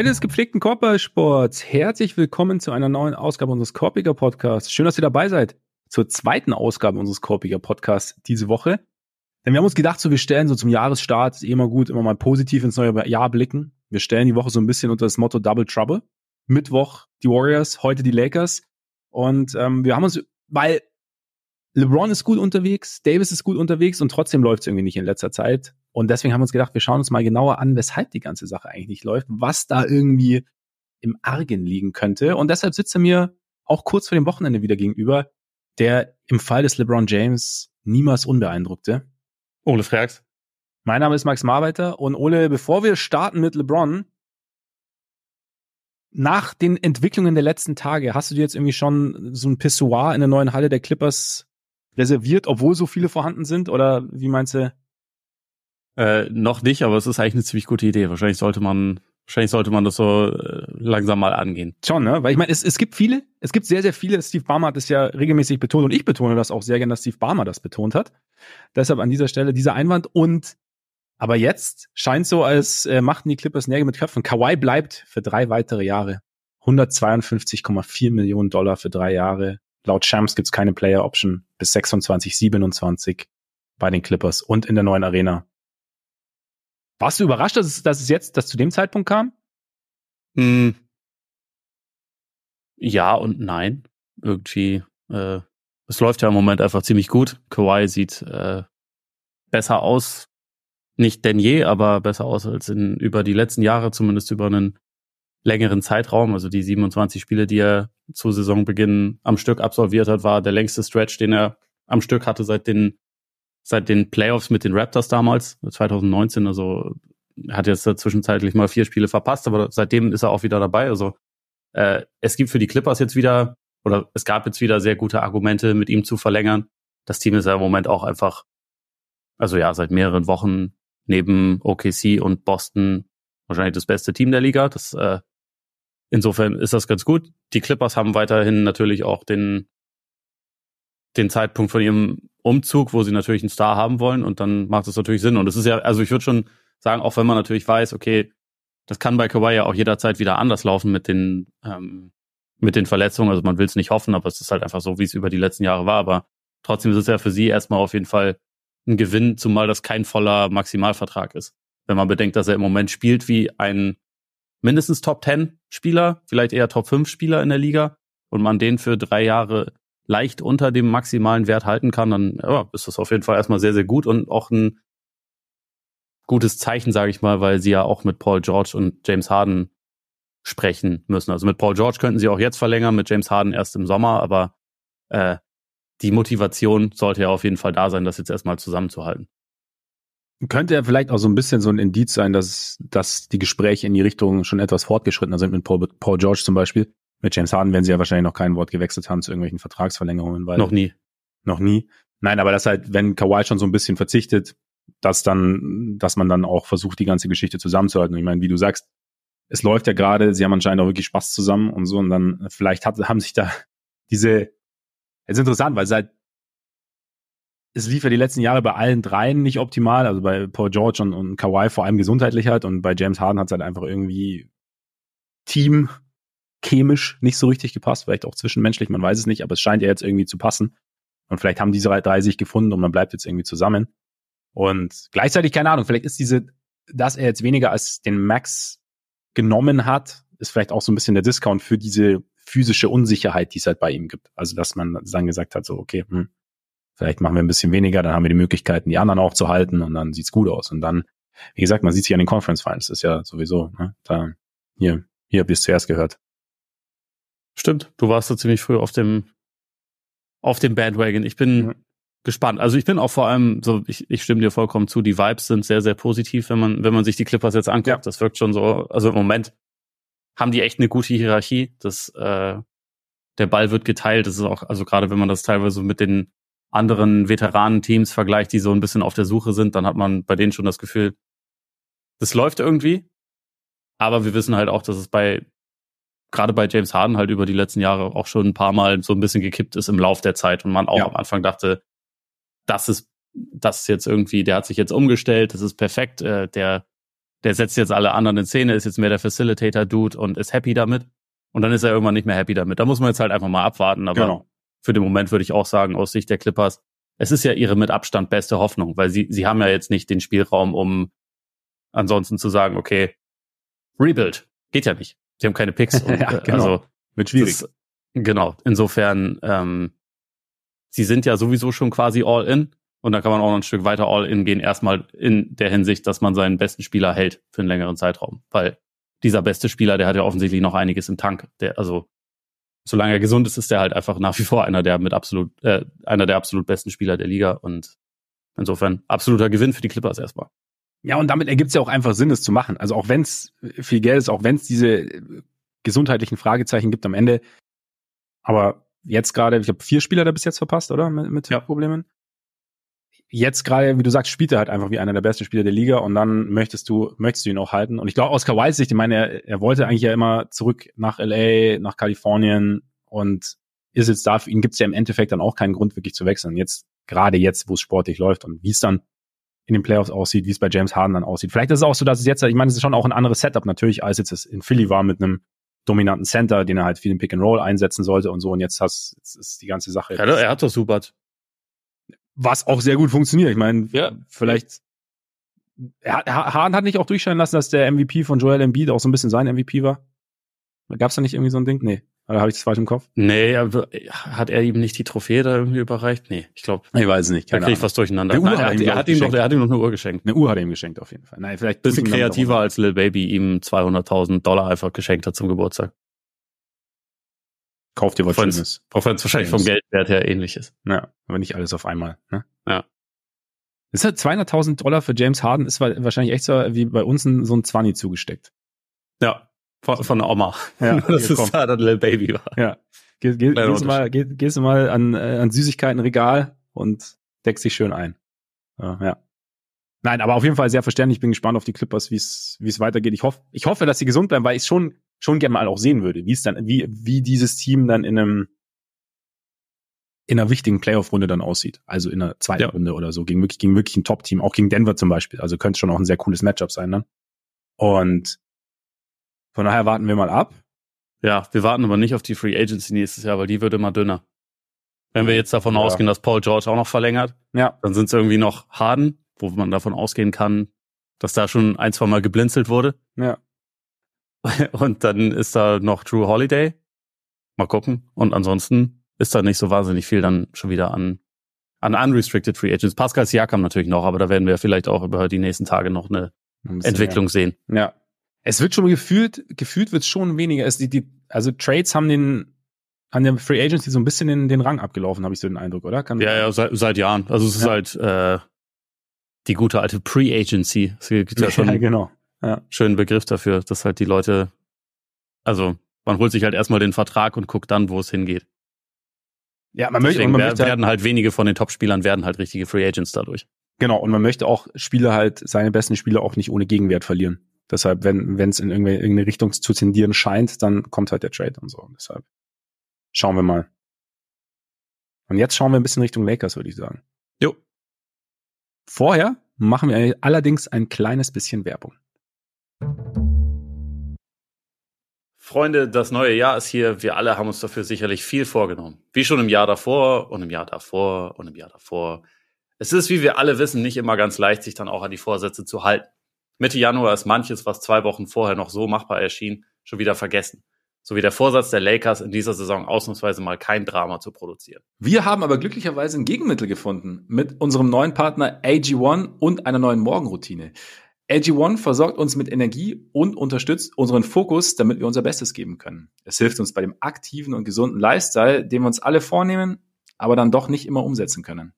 Freunde des gepflegten Korbballsports, herzlich willkommen zu einer neuen Ausgabe unseres Korpiger Podcasts. Schön, dass ihr dabei seid zur zweiten Ausgabe unseres Korpiger Podcasts diese Woche. Denn wir haben uns gedacht, so wir stellen so zum Jahresstart, ist eh immer gut, immer mal positiv ins neue Jahr blicken. Wir stellen die Woche so ein bisschen unter das Motto Double Trouble. Mittwoch die Warriors, heute die Lakers. Und ähm, wir haben uns, weil LeBron ist gut unterwegs, Davis ist gut unterwegs und trotzdem läuft es irgendwie nicht in letzter Zeit. Und deswegen haben wir uns gedacht, wir schauen uns mal genauer an, weshalb die ganze Sache eigentlich nicht läuft, was da irgendwie im Argen liegen könnte. Und deshalb sitzt er mir auch kurz vor dem Wochenende wieder gegenüber, der im Fall des LeBron James niemals unbeeindruckte. Ole Frags. Mein Name ist Max Marbeiter und Ole, bevor wir starten mit LeBron, nach den Entwicklungen der letzten Tage, hast du dir jetzt irgendwie schon so ein Pissoir in der neuen Halle der Clippers reserviert, obwohl so viele vorhanden sind? Oder wie meinst du? Äh, noch nicht, aber es ist eigentlich eine ziemlich gute Idee. Wahrscheinlich sollte man, wahrscheinlich sollte man das so äh, langsam mal angehen. Schon, ne? Weil ich meine, es, es gibt viele, es gibt sehr, sehr viele. Steve Barmer hat es ja regelmäßig betont und ich betone das auch sehr gern, dass Steve Barmer das betont hat. Deshalb an dieser Stelle dieser Einwand und aber jetzt scheint so, als äh, machten die Clippers Nägel mit Köpfen. Kawhi bleibt für drei weitere Jahre. 152,4 Millionen Dollar für drei Jahre. Laut Shams gibt's keine Player Option bis 26, 27 bei den Clippers und in der neuen Arena. Warst du überrascht, dass es, dass es jetzt, dass zu dem Zeitpunkt kam? Hm. Ja und nein. Irgendwie, äh, es läuft ja im Moment einfach ziemlich gut. Kawhi sieht äh, besser aus, nicht denn je, aber besser aus als in über die letzten Jahre, zumindest über einen längeren Zeitraum. Also die 27 Spiele, die er zu Saisonbeginn am Stück absolviert hat, war der längste Stretch, den er am Stück hatte seit den seit den Playoffs mit den Raptors damals, 2019. Also hat jetzt zwischenzeitlich mal vier Spiele verpasst, aber seitdem ist er auch wieder dabei. Also äh, es gibt für die Clippers jetzt wieder, oder es gab jetzt wieder sehr gute Argumente, mit ihm zu verlängern. Das Team ist ja im Moment auch einfach, also ja, seit mehreren Wochen neben OKC und Boston wahrscheinlich das beste Team der Liga. Das äh, insofern ist das ganz gut. Die Clippers haben weiterhin natürlich auch den den Zeitpunkt von ihrem Umzug, wo sie natürlich einen Star haben wollen und dann macht es natürlich Sinn. Und es ist ja, also ich würde schon sagen, auch wenn man natürlich weiß, okay, das kann bei Kawhi ja auch jederzeit wieder anders laufen mit den, ähm, mit den Verletzungen. Also man will es nicht hoffen, aber es ist halt einfach so, wie es über die letzten Jahre war. Aber trotzdem ist es ja für sie erstmal auf jeden Fall ein Gewinn, zumal das kein voller Maximalvertrag ist. Wenn man bedenkt, dass er im Moment spielt wie ein mindestens Top 10 Spieler, vielleicht eher Top 5 Spieler in der Liga und man den für drei Jahre leicht unter dem maximalen Wert halten kann, dann ja, ist das auf jeden Fall erstmal sehr, sehr gut und auch ein gutes Zeichen, sage ich mal, weil sie ja auch mit Paul George und James Harden sprechen müssen. Also mit Paul George könnten sie auch jetzt verlängern, mit James Harden erst im Sommer, aber äh, die Motivation sollte ja auf jeden Fall da sein, das jetzt erstmal zusammenzuhalten. Könnte ja vielleicht auch so ein bisschen so ein Indiz sein, dass, dass die Gespräche in die Richtung schon etwas fortgeschrittener sind mit Paul, Paul George zum Beispiel. Mit James Harden werden sie ja wahrscheinlich noch kein Wort gewechselt haben zu irgendwelchen Vertragsverlängerungen, weil. Noch nie. Noch nie. Nein, aber das halt, wenn Kawhi schon so ein bisschen verzichtet, dass dann, dass man dann auch versucht, die ganze Geschichte zusammenzuhalten. Und ich meine, wie du sagst, es läuft ja gerade, sie haben anscheinend auch wirklich Spaß zusammen und so, und dann vielleicht hat, haben sich da diese, es ist interessant, weil seit, es lief ja die letzten Jahre bei allen dreien nicht optimal, also bei Paul George und, und Kawhi vor allem gesundheitlich halt und bei James Harden hat es halt einfach irgendwie Team chemisch nicht so richtig gepasst, vielleicht auch zwischenmenschlich, man weiß es nicht, aber es scheint ja jetzt irgendwie zu passen. Und vielleicht haben diese drei sich gefunden und man bleibt jetzt irgendwie zusammen. Und gleichzeitig, keine Ahnung, vielleicht ist diese, dass er jetzt weniger als den Max genommen hat, ist vielleicht auch so ein bisschen der Discount für diese physische Unsicherheit, die es halt bei ihm gibt. Also, dass man dann gesagt hat, so, okay, hm, vielleicht machen wir ein bisschen weniger, dann haben wir die Möglichkeiten, die anderen auch zu halten und dann sieht's gut aus. Und dann, wie gesagt, man sieht sich an den Conference Finals, ist ja sowieso, ne, da, hier, hier habt ihr es zuerst gehört. Stimmt, du warst so ziemlich früh auf dem auf dem Bandwagon. Ich bin mhm. gespannt. Also ich bin auch vor allem so, ich, ich stimme dir vollkommen zu, die Vibes sind sehr, sehr positiv, wenn man, wenn man sich die Clippers jetzt anguckt. Ja. Das wirkt schon so, also im Moment haben die echt eine gute Hierarchie. Das, äh, der Ball wird geteilt. Das ist auch, also gerade wenn man das teilweise mit den anderen Veteranenteams vergleicht, die so ein bisschen auf der Suche sind, dann hat man bei denen schon das Gefühl, das läuft irgendwie. Aber wir wissen halt auch, dass es bei gerade bei James Harden halt über die letzten Jahre auch schon ein paar Mal so ein bisschen gekippt ist im Lauf der Zeit und man auch ja. am Anfang dachte, das ist das ist jetzt irgendwie, der hat sich jetzt umgestellt, das ist perfekt, äh, der der setzt jetzt alle anderen in Szene, ist jetzt mehr der Facilitator-Dude und ist happy damit. Und dann ist er irgendwann nicht mehr happy damit. Da muss man jetzt halt einfach mal abwarten. Aber genau. für den Moment würde ich auch sagen, aus Sicht der Clippers, es ist ja ihre mit Abstand beste Hoffnung, weil sie, sie haben ja jetzt nicht den Spielraum, um ansonsten zu sagen, okay, Rebuild. Geht ja nicht. Sie haben keine Picks. Und, ja, genau. Also, Wird schwierig. Das, genau. Insofern, ähm, sie sind ja sowieso schon quasi all in. Und dann kann man auch noch ein Stück weiter all in gehen. Erstmal in der Hinsicht, dass man seinen besten Spieler hält für einen längeren Zeitraum. Weil dieser beste Spieler, der hat ja offensichtlich noch einiges im Tank. Der, also, solange er gesund ist, ist er halt einfach nach wie vor einer der mit absolut, äh, einer der absolut besten Spieler der Liga. Und insofern absoluter Gewinn für die Clippers erstmal. Ja, und damit ergibt es ja auch einfach Sinn, es zu machen. Also auch wenn es viel Geld ist, auch wenn es diese gesundheitlichen Fragezeichen gibt am Ende. Aber jetzt gerade, ich habe vier Spieler da bis jetzt verpasst, oder? Mit, mit ja. Problemen. Jetzt gerade, wie du sagst, spielt er halt einfach wie einer der besten Spieler der Liga und dann möchtest du, möchtest du ihn auch halten. Und ich glaube, Oscar Wilde, ich meine, er, er wollte eigentlich ja immer zurück nach LA, nach Kalifornien und ist jetzt da, für ihn gibt es ja im Endeffekt dann auch keinen Grund, wirklich zu wechseln. Jetzt, gerade jetzt, wo es sportlich läuft und wie es dann in den Playoffs aussieht, wie es bei James Harden dann aussieht. Vielleicht ist es auch so, dass es jetzt, ich meine, es ist schon auch ein anderes Setup natürlich, als jetzt es in Philly war mit einem dominanten Center, den er halt viel im Pick and Roll einsetzen sollte und so. Und jetzt, hast, jetzt ist die ganze Sache. Ja, er hat doch super. Was auch sehr gut funktioniert. Ich meine, ja. vielleicht. Harden hat nicht auch durchscheinen lassen, dass der MVP von Joel Embiid auch so ein bisschen sein MVP war. Gab es da nicht irgendwie so ein Ding? Nee. Oder habe ich das falsch im Kopf? Nee, aber hat er ihm nicht die Trophäe da irgendwie überreicht? Nee, ich glaube. Ich weiß es nicht. Da kriege ich was durcheinander. Nein, er, hat, er, hat ihm doch, er hat ihm noch eine Uhr geschenkt. Eine Uhr hat er ihm geschenkt, auf jeden Fall. Nein, vielleicht bisschen kreativer als Lil Baby ihm 200.000 Dollar einfach geschenkt hat zum Geburtstag. Kauft dir was Schönes. Auch wenn es wahrscheinlich vom Geldwert her ähnlich ist. Ja, aber nicht alles auf einmal. Ne? Ja. Ist halt 200.000 Dollar für James Harden ist wahrscheinlich echt so wie bei uns ein, so ein 20 zugesteckt. Ja, von, von der Oma. Ja, das ist da dann Little Baby war. Ja. Geh, geh, gehst, du mal, geh, gehst du mal an, äh, an Süßigkeitenregal und deckst dich schön ein. Ja, ja. Nein, aber auf jeden Fall sehr verständlich. Ich bin gespannt auf die Clippers, wie es wie es weitergeht. Ich hoffe, ich hoffe, dass sie gesund bleiben, weil ich schon schon gerne mal auch sehen würde, wie es dann wie wie dieses Team dann in einem in einer wichtigen Playoff-Runde dann aussieht. Also in einer zweiten ja. Runde oder so gegen wirklich gegen wirklich ein Top-Team, auch gegen Denver zum Beispiel. Also könnte schon auch ein sehr cooles Matchup sein dann. Und von daher warten wir mal ab. Ja, wir warten aber nicht auf die Free Agency nächstes Jahr, weil die wird immer dünner. Wenn wir jetzt davon ja. ausgehen, dass Paul George auch noch verlängert, ja. dann sind es irgendwie noch Harden, wo man davon ausgehen kann, dass da schon ein, zwei Mal geblinzelt wurde. Ja. Und dann ist da noch Drew Holiday. Mal gucken. Und ansonsten ist da nicht so wahnsinnig viel dann schon wieder an, an unrestricted Free Agents. Pascal Siakam natürlich noch, aber da werden wir vielleicht auch über die nächsten Tage noch eine ein Entwicklung mehr. sehen. Ja, es wird schon gefühlt, gefühlt wird es schon weniger. Es, die, die, also Trades haben den an der Free Agency so ein bisschen den, den Rang abgelaufen, habe ich so den Eindruck, oder? Kann ja, ja, seit, seit Jahren. Also es ist ja. halt äh, die gute alte Pre-Agency. Es gibt ja schon ja, genau. ja. schönen Begriff dafür, dass halt die Leute, also man holt sich halt erstmal den Vertrag und guckt dann, wo es hingeht. Ja, man möchte, man möchte werden halt wenige von den Top-Spielern werden halt richtige Free Agents dadurch. Genau, und man möchte auch Spieler halt, seine besten Spieler auch nicht ohne Gegenwert verlieren. Deshalb, wenn wenn es in irgendeine Richtung zu tendieren scheint, dann kommt halt der Trade und so. Deshalb schauen wir mal. Und jetzt schauen wir ein bisschen Richtung Lakers, würde ich sagen. Jo. Vorher machen wir allerdings ein kleines bisschen Werbung. Freunde, das neue Jahr ist hier. Wir alle haben uns dafür sicherlich viel vorgenommen. Wie schon im Jahr davor und im Jahr davor und im Jahr davor. Es ist, wie wir alle wissen, nicht immer ganz leicht, sich dann auch an die Vorsätze zu halten. Mitte Januar ist manches, was zwei Wochen vorher noch so machbar erschien, schon wieder vergessen. So wie der Vorsatz der Lakers in dieser Saison ausnahmsweise mal kein Drama zu produzieren. Wir haben aber glücklicherweise ein Gegenmittel gefunden mit unserem neuen Partner AG1 und einer neuen Morgenroutine. AG1 versorgt uns mit Energie und unterstützt unseren Fokus, damit wir unser Bestes geben können. Es hilft uns bei dem aktiven und gesunden Lifestyle, den wir uns alle vornehmen, aber dann doch nicht immer umsetzen können.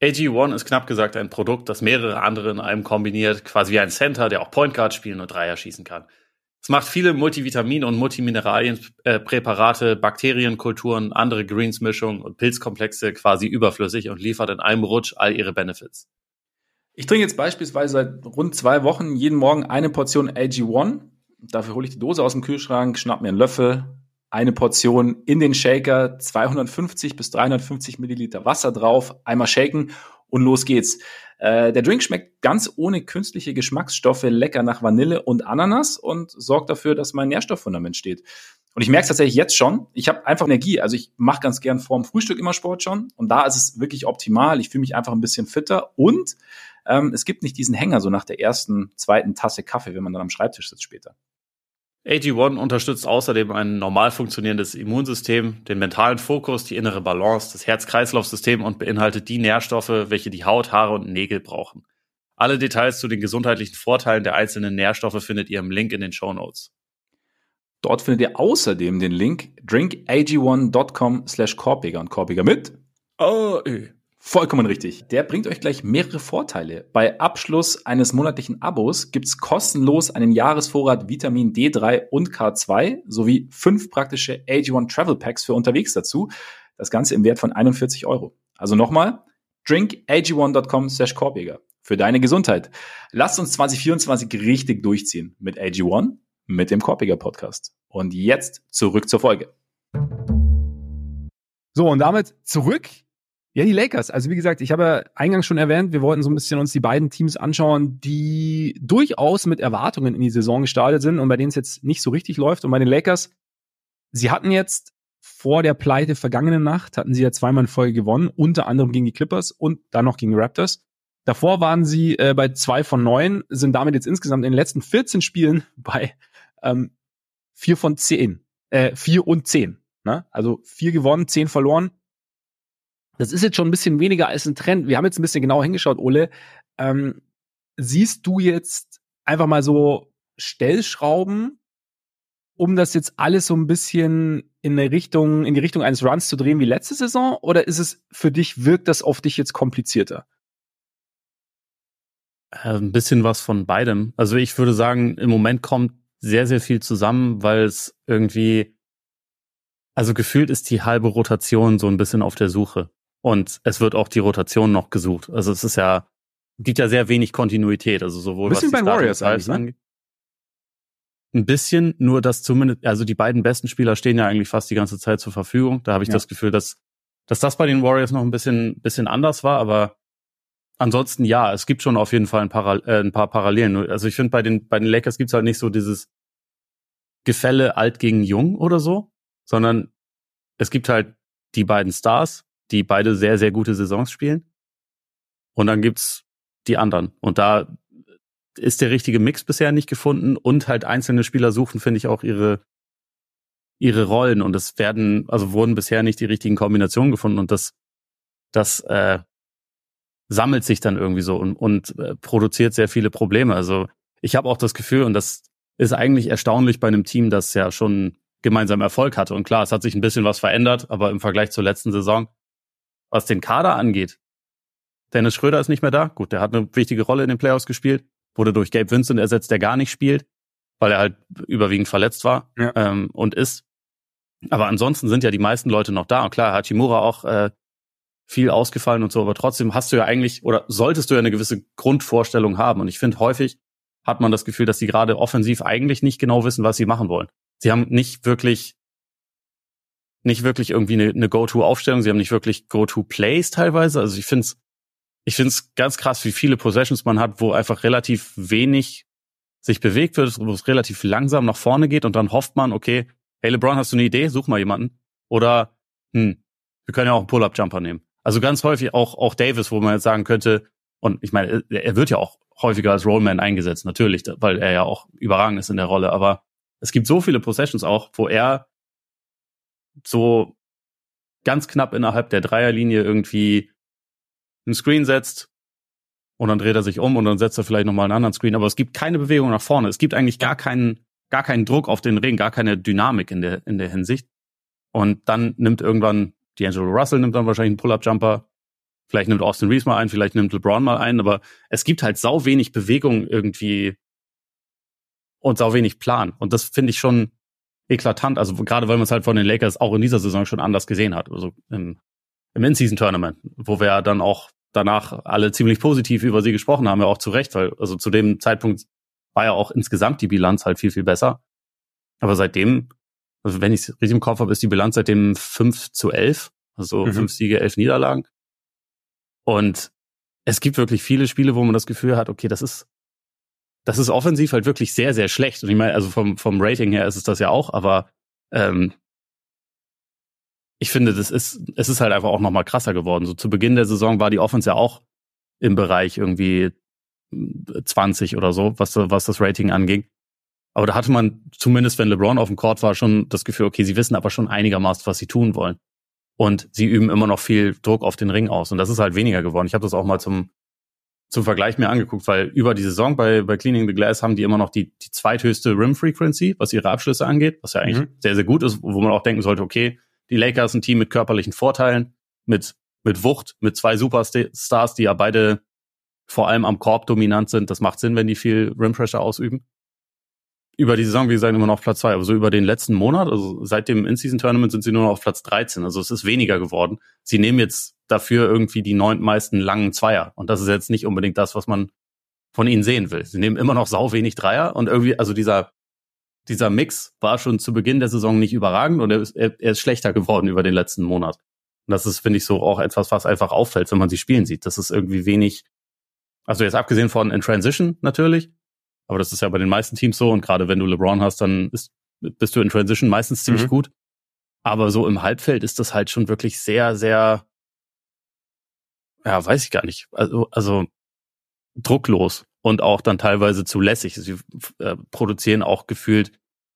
AG1 ist knapp gesagt ein Produkt, das mehrere andere in einem kombiniert, quasi wie ein Center, der auch Point Guard spielen und Dreier schießen kann. Es macht viele Multivitamin- und Multimineralien-Präparate, Bakterienkulturen, andere Greens-Mischungen und Pilzkomplexe quasi überflüssig und liefert in einem Rutsch all ihre Benefits. Ich trinke jetzt beispielsweise seit rund zwei Wochen jeden Morgen eine Portion AG1. Dafür hole ich die Dose aus dem Kühlschrank, schnapp mir einen Löffel, eine Portion in den Shaker, 250 bis 350 Milliliter Wasser drauf, einmal shaken und los geht's. Äh, der Drink schmeckt ganz ohne künstliche Geschmacksstoffe, lecker nach Vanille und Ananas und sorgt dafür, dass mein Nährstofffundament steht. Und ich merke es tatsächlich jetzt schon. Ich habe einfach Energie. Also ich mache ganz gern vorm Frühstück immer Sport schon. Und da ist es wirklich optimal. Ich fühle mich einfach ein bisschen fitter. Und ähm, es gibt nicht diesen Hänger so nach der ersten, zweiten Tasse Kaffee, wenn man dann am Schreibtisch sitzt später. AG1 unterstützt außerdem ein normal funktionierendes Immunsystem, den mentalen Fokus, die innere Balance, das Herz-Kreislauf-System und beinhaltet die Nährstoffe, welche die Haut, Haare und Nägel brauchen. Alle Details zu den gesundheitlichen Vorteilen der einzelnen Nährstoffe findet ihr im Link in den Show Notes. Dort findet ihr außerdem den Link drinkag1.com slash Korpiger und Korpiger mit Oh, äh. Vollkommen richtig. Der bringt euch gleich mehrere Vorteile. Bei Abschluss eines monatlichen Abos gibt's kostenlos einen Jahresvorrat Vitamin D3 und K2 sowie fünf praktische AG1 Travel Packs für unterwegs dazu. Das Ganze im Wert von 41 Euro. Also nochmal, drinkag1.com slash Korpiger. Für deine Gesundheit. Lasst uns 2024 richtig durchziehen mit AG1 mit dem Korpiger Podcast. Und jetzt zurück zur Folge. So, und damit zurück. Ja, die Lakers. Also wie gesagt, ich habe eingangs schon erwähnt, wir wollten so ein bisschen uns die beiden Teams anschauen, die durchaus mit Erwartungen in die Saison gestartet sind und bei denen es jetzt nicht so richtig läuft. Und bei den Lakers, sie hatten jetzt vor der Pleite vergangene Nacht, hatten sie ja zweimal in Folge gewonnen, unter anderem gegen die Clippers und dann noch gegen die Raptors. Davor waren sie äh, bei zwei von neun, sind damit jetzt insgesamt in den letzten 14 Spielen bei ähm, vier von zehn, äh, vier und zehn. Ne? Also vier gewonnen, zehn verloren. Das ist jetzt schon ein bisschen weniger als ein Trend. Wir haben jetzt ein bisschen genauer hingeschaut, Ole. Ähm, siehst du jetzt einfach mal so Stellschrauben, um das jetzt alles so ein bisschen in eine Richtung, in die Richtung eines Runs zu drehen wie letzte Saison? Oder ist es für dich, wirkt das auf dich jetzt komplizierter? Äh, ein bisschen was von beidem. Also ich würde sagen, im Moment kommt sehr, sehr viel zusammen, weil es irgendwie, also gefühlt ist die halbe Rotation so ein bisschen auf der Suche. Und es wird auch die Rotation noch gesucht. Also es ist ja, gibt ja sehr wenig Kontinuität. Also sowohl bisschen was die bei Warriors eigentlich, ne? angeht. Ein bisschen, nur dass zumindest, also die beiden besten Spieler stehen ja eigentlich fast die ganze Zeit zur Verfügung. Da habe ich ja. das Gefühl, dass, dass das bei den Warriors noch ein bisschen, bisschen anders war, aber ansonsten ja, es gibt schon auf jeden Fall ein, Paral äh, ein paar Parallelen. Also ich finde, bei den, bei den Lakers gibt's halt nicht so dieses Gefälle alt gegen jung oder so, sondern es gibt halt die beiden Stars, die beide sehr, sehr gute Saisons spielen. Und dann gibt's die anderen. Und da ist der richtige Mix bisher nicht gefunden und halt einzelne Spieler suchen, finde ich, auch ihre, ihre Rollen und es werden, also wurden bisher nicht die richtigen Kombinationen gefunden und das, das äh, sammelt sich dann irgendwie so und, und äh, produziert sehr viele Probleme. Also ich habe auch das Gefühl, und das ist eigentlich erstaunlich bei einem Team, das ja schon gemeinsam Erfolg hatte. Und klar, es hat sich ein bisschen was verändert, aber im Vergleich zur letzten Saison, was den Kader angeht, Dennis Schröder ist nicht mehr da. Gut, der hat eine wichtige Rolle in den Playoffs gespielt, wurde durch Gabe Vincent ersetzt, der gar nicht spielt, weil er halt überwiegend verletzt war ja. ähm, und ist. Aber ansonsten sind ja die meisten Leute noch da. Und klar, Hachimura auch äh, viel ausgefallen und so, aber trotzdem hast du ja eigentlich oder solltest du ja eine gewisse Grundvorstellung haben. Und ich finde, häufig hat man das Gefühl, dass sie gerade offensiv eigentlich nicht genau wissen, was sie machen wollen. Sie haben nicht wirklich nicht wirklich irgendwie eine, eine Go-To-Aufstellung, sie haben nicht wirklich Go-To-Plays teilweise. Also ich finde es ich find's ganz krass, wie viele Possessions man hat, wo einfach relativ wenig sich bewegt wird, wo es relativ langsam nach vorne geht und dann hofft man, okay, hey LeBron, hast du eine Idee? Such mal jemanden. Oder, hm, wir können ja auch einen Pull-Up-Jumper nehmen. Also ganz häufig auch, auch Davis, wo man jetzt sagen könnte, und ich meine, er wird ja auch häufiger als Rollman eingesetzt, natürlich, weil er ja auch überragend ist in der Rolle, aber es gibt so viele Possessions auch, wo er so ganz knapp innerhalb der Dreierlinie irgendwie einen Screen setzt und dann dreht er sich um und dann setzt er vielleicht nochmal einen anderen Screen, aber es gibt keine Bewegung nach vorne. Es gibt eigentlich gar keinen, gar keinen Druck auf den Ring, gar keine Dynamik in der, in der Hinsicht. Und dann nimmt irgendwann D'Angelo Russell nimmt dann wahrscheinlich einen Pull-Up-Jumper. Vielleicht nimmt Austin Reeves mal ein, vielleicht nimmt LeBron mal ein, aber es gibt halt sau wenig Bewegung irgendwie und sau wenig Plan. Und das finde ich schon eklatant. Also gerade weil man es halt von den Lakers auch in dieser Saison schon anders gesehen hat. Also im, im In-Season-Tournament, wo wir ja dann auch danach alle ziemlich positiv über sie gesprochen haben, ja auch zu Recht, weil also zu dem Zeitpunkt war ja auch insgesamt die Bilanz halt viel, viel besser. Aber seitdem also wenn ich es richtig im Kopf habe, ist die Bilanz seitdem 5 zu 11. Also mhm. fünf Siege, elf Niederlagen. Und es gibt wirklich viele Spiele, wo man das Gefühl hat, okay, das ist, das ist offensiv halt wirklich sehr, sehr schlecht. Und ich meine, also vom, vom Rating her ist es das ja auch, aber ähm, ich finde, das ist, es ist halt einfach auch nochmal krasser geworden. So zu Beginn der Saison war die Offense ja auch im Bereich irgendwie 20 oder so, was, was das Rating anging. Aber da hatte man zumindest, wenn LeBron auf dem Court war, schon das Gefühl, okay, sie wissen aber schon einigermaßen, was sie tun wollen. Und sie üben immer noch viel Druck auf den Ring aus. Und das ist halt weniger geworden. Ich habe das auch mal zum, zum Vergleich mir angeguckt, weil über die Saison bei, bei Cleaning the Glass haben die immer noch die, die zweithöchste Rim Frequency, was ihre Abschlüsse angeht, was ja eigentlich mhm. sehr, sehr gut ist, wo man auch denken sollte, okay, die Lakers ein Team mit körperlichen Vorteilen, mit, mit Wucht, mit zwei Superstars, die ja beide vor allem am Korb dominant sind. Das macht Sinn, wenn die viel Rim Pressure ausüben über die Saison, wie gesagt, immer noch auf Platz zwei. Aber so über den letzten Monat, also seit dem In-Season-Tournament sind sie nur noch auf Platz 13. Also es ist weniger geworden. Sie nehmen jetzt dafür irgendwie die neuntmeisten langen Zweier. Und das ist jetzt nicht unbedingt das, was man von ihnen sehen will. Sie nehmen immer noch sau wenig Dreier und irgendwie, also dieser, dieser Mix war schon zu Beginn der Saison nicht überragend und er ist, er, er ist schlechter geworden über den letzten Monat. Und das ist, finde ich, so auch etwas, was einfach auffällt, wenn man sie spielen sieht. Das ist irgendwie wenig, also jetzt abgesehen von in Transition natürlich, aber das ist ja bei den meisten Teams so. Und gerade wenn du LeBron hast, dann ist, bist du in Transition meistens ziemlich mhm. gut. Aber so im Halbfeld ist das halt schon wirklich sehr, sehr, ja, weiß ich gar nicht. Also, also drucklos und auch dann teilweise zu lässig. Sie äh, produzieren auch gefühlt,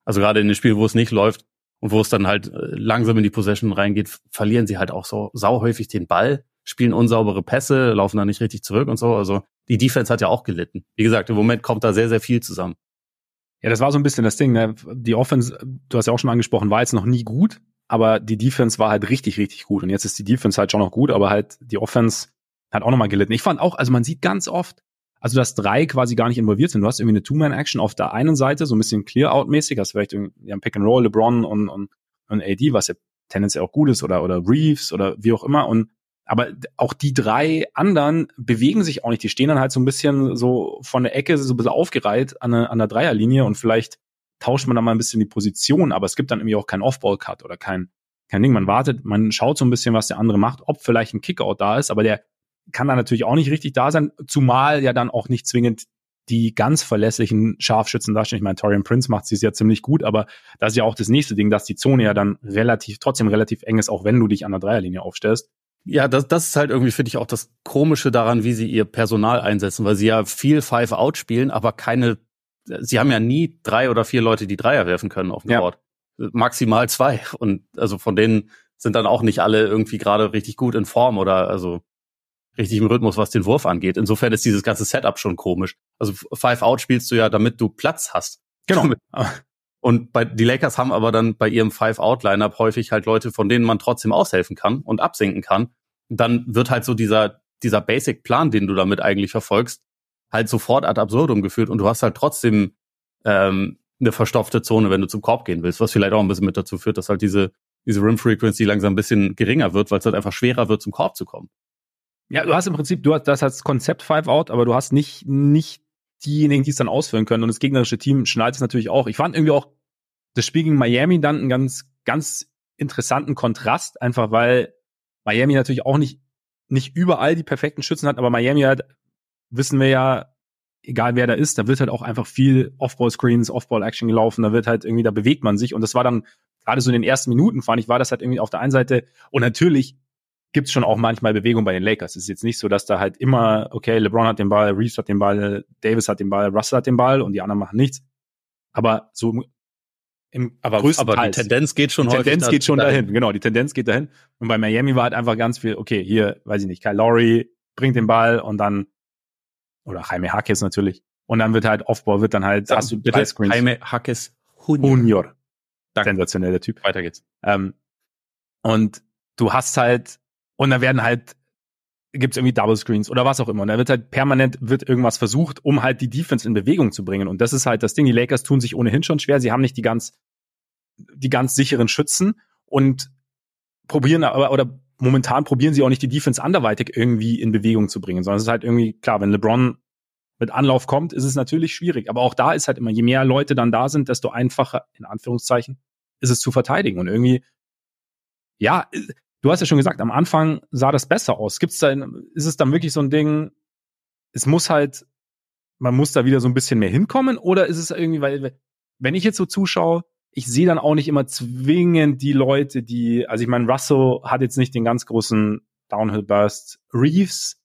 also gerade in den Spielen, wo es nicht läuft und wo es dann halt äh, langsam in die Possession reingeht, verlieren sie halt auch so sauhäufig den Ball, spielen unsaubere Pässe, laufen da nicht richtig zurück und so. Also die Defense hat ja auch gelitten. Wie gesagt, im Moment kommt da sehr, sehr viel zusammen. Ja, das war so ein bisschen das Ding. Ne? Die Offense, du hast ja auch schon angesprochen, war jetzt noch nie gut, aber die Defense war halt richtig, richtig gut. Und jetzt ist die Defense halt schon noch gut, aber halt die Offense hat auch nochmal gelitten. Ich fand auch, also man sieht ganz oft, also dass drei quasi gar nicht involviert sind. Du hast irgendwie eine Two-Man-Action auf der einen Seite, so ein bisschen Clear-Out-mäßig, hast vielleicht irgendwie ein Pick-and-Roll, LeBron und, und, und AD, was ja tendenziell auch gut ist, oder, oder Reeves oder wie auch immer. Und aber auch die drei anderen bewegen sich auch nicht. Die stehen dann halt so ein bisschen so von der Ecke, so ein bisschen aufgereiht an, eine, an der Dreierlinie und vielleicht tauscht man da mal ein bisschen die Position, aber es gibt dann irgendwie auch kein Off-Ball-Cut oder kein, kein Ding. Man wartet, man schaut so ein bisschen, was der andere macht, ob vielleicht ein Kickout da ist, aber der kann da natürlich auch nicht richtig da sein, zumal ja dann auch nicht zwingend die ganz verlässlichen Scharfschützen darstellen. Ich meine, Torian Prince macht sie ja ziemlich gut, aber das ist ja auch das nächste Ding, dass die Zone ja dann relativ, trotzdem relativ eng ist, auch wenn du dich an der Dreierlinie aufstellst. Ja, das, das ist halt irgendwie, finde ich, auch das Komische daran, wie sie ihr Personal einsetzen, weil sie ja viel Five-Out spielen, aber keine, sie haben ja nie drei oder vier Leute, die Dreier werfen können auf dem ja. Court. Maximal zwei. Und also von denen sind dann auch nicht alle irgendwie gerade richtig gut in Form oder also richtig im Rhythmus, was den Wurf angeht. Insofern ist dieses ganze Setup schon komisch. Also Five-Out spielst du ja, damit du Platz hast. Genau. Und bei, die Lakers haben aber dann bei ihrem Five-Out-Lineup häufig halt Leute, von denen man trotzdem aushelfen kann und absinken kann. Dann wird halt so dieser, dieser Basic-Plan, den du damit eigentlich verfolgst, halt sofort ad absurdum geführt und du hast halt trotzdem ähm, eine verstopfte Zone, wenn du zum Korb gehen willst, was vielleicht auch ein bisschen mit dazu führt, dass halt diese, diese Rim-Frequency langsam ein bisschen geringer wird, weil es halt einfach schwerer wird, zum Korb zu kommen. Ja, du hast im Prinzip, du hast das als Konzept Five-Out, aber du hast nicht, nicht diejenigen, die es dann ausführen können. Und das gegnerische Team schneidet es natürlich auch. Ich fand irgendwie auch das Spiel gegen Miami dann einen ganz, ganz interessanten Kontrast, einfach weil Miami natürlich auch nicht, nicht überall die perfekten Schützen hat, aber Miami halt, wissen wir ja, egal wer da ist, da wird halt auch einfach viel Off-Ball-Screens, Off-Ball-Action gelaufen, da wird halt irgendwie, da bewegt man sich und das war dann, gerade so in den ersten Minuten fand ich, war das halt irgendwie auf der einen Seite und natürlich gibt's schon auch manchmal Bewegung bei den Lakers. Es ist jetzt nicht so, dass da halt immer, okay, LeBron hat den Ball, Reeves hat den Ball, Davis hat den Ball, Russell hat den Ball und die anderen machen nichts. Aber so im aber, größten aber die Tendenz geht schon die Tendenz geht schon dahin. dahin. Genau, die Tendenz geht dahin. Und bei Miami war halt einfach ganz viel, okay, hier, weiß ich nicht, Kyle Lowry bringt den Ball und dann, oder Jaime Hackes natürlich. Und dann wird halt Offball, wird dann halt, Sag, hast du bitte, Jaime Hackes Junior. Junior. Sensationeller Typ. Weiter geht's. Ähm, und du hast halt und da werden halt gibt's irgendwie Double Screens oder was auch immer. Und da wird halt permanent wird irgendwas versucht, um halt die Defense in Bewegung zu bringen. Und das ist halt das Ding. Die Lakers tun sich ohnehin schon schwer. Sie haben nicht die ganz, die ganz sicheren Schützen und probieren aber, oder momentan probieren sie auch nicht die Defense anderweitig irgendwie in Bewegung zu bringen, sondern es ist halt irgendwie klar, wenn LeBron mit Anlauf kommt, ist es natürlich schwierig. Aber auch da ist halt immer, je mehr Leute dann da sind, desto einfacher, in Anführungszeichen, ist es zu verteidigen. Und irgendwie, ja, du hast ja schon gesagt, am Anfang sah das besser aus. Gibt's da, ist es dann wirklich so ein Ding, es muss halt, man muss da wieder so ein bisschen mehr hinkommen oder ist es irgendwie, weil, wenn ich jetzt so zuschaue, ich sehe dann auch nicht immer zwingend die Leute, die, also ich meine, Russell hat jetzt nicht den ganz großen Downhill Burst. Reeves,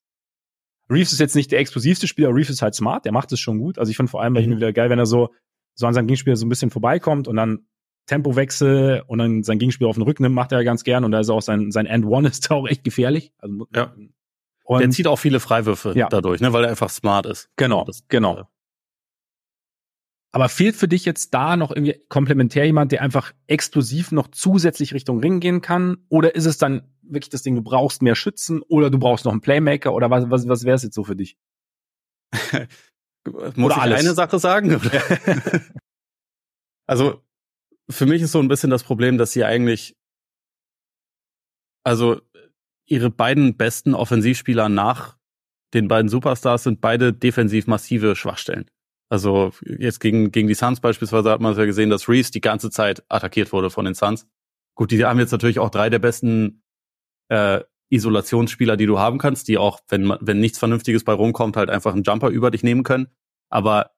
Reeves ist jetzt nicht der explosivste Spieler, Reeves ist halt smart, der macht es schon gut. Also ich finde vor allem bei ihm mhm. wieder geil, wenn er so, so an seinem Gegenspieler so ein bisschen vorbeikommt und dann Tempowechsel und dann sein Gegenspieler auf den Rücken nimmt, macht er ja ganz gern und da ist auch sein, sein End One ist auch echt gefährlich. Also, ja. Und der zieht auch viele Freiwürfe ja. dadurch, ne, weil er einfach smart ist. Genau, das, genau. Äh, aber fehlt für dich jetzt da noch irgendwie komplementär jemand, der einfach explosiv noch zusätzlich Richtung Ring gehen kann? Oder ist es dann wirklich das Ding, du brauchst mehr Schützen oder du brauchst noch einen Playmaker oder was, was, was wäre es jetzt so für dich? Muss oder ich alles? eine Sache sagen? also für mich ist so ein bisschen das Problem, dass sie eigentlich, also ihre beiden besten Offensivspieler nach den beiden Superstars sind beide defensiv massive Schwachstellen. Also jetzt gegen, gegen die Suns beispielsweise hat man ja gesehen, dass Reeves die ganze Zeit attackiert wurde von den Suns. Gut, die haben jetzt natürlich auch drei der besten äh, Isolationsspieler, die du haben kannst, die auch, wenn, wenn nichts Vernünftiges bei rumkommt, halt einfach einen Jumper über dich nehmen können. Aber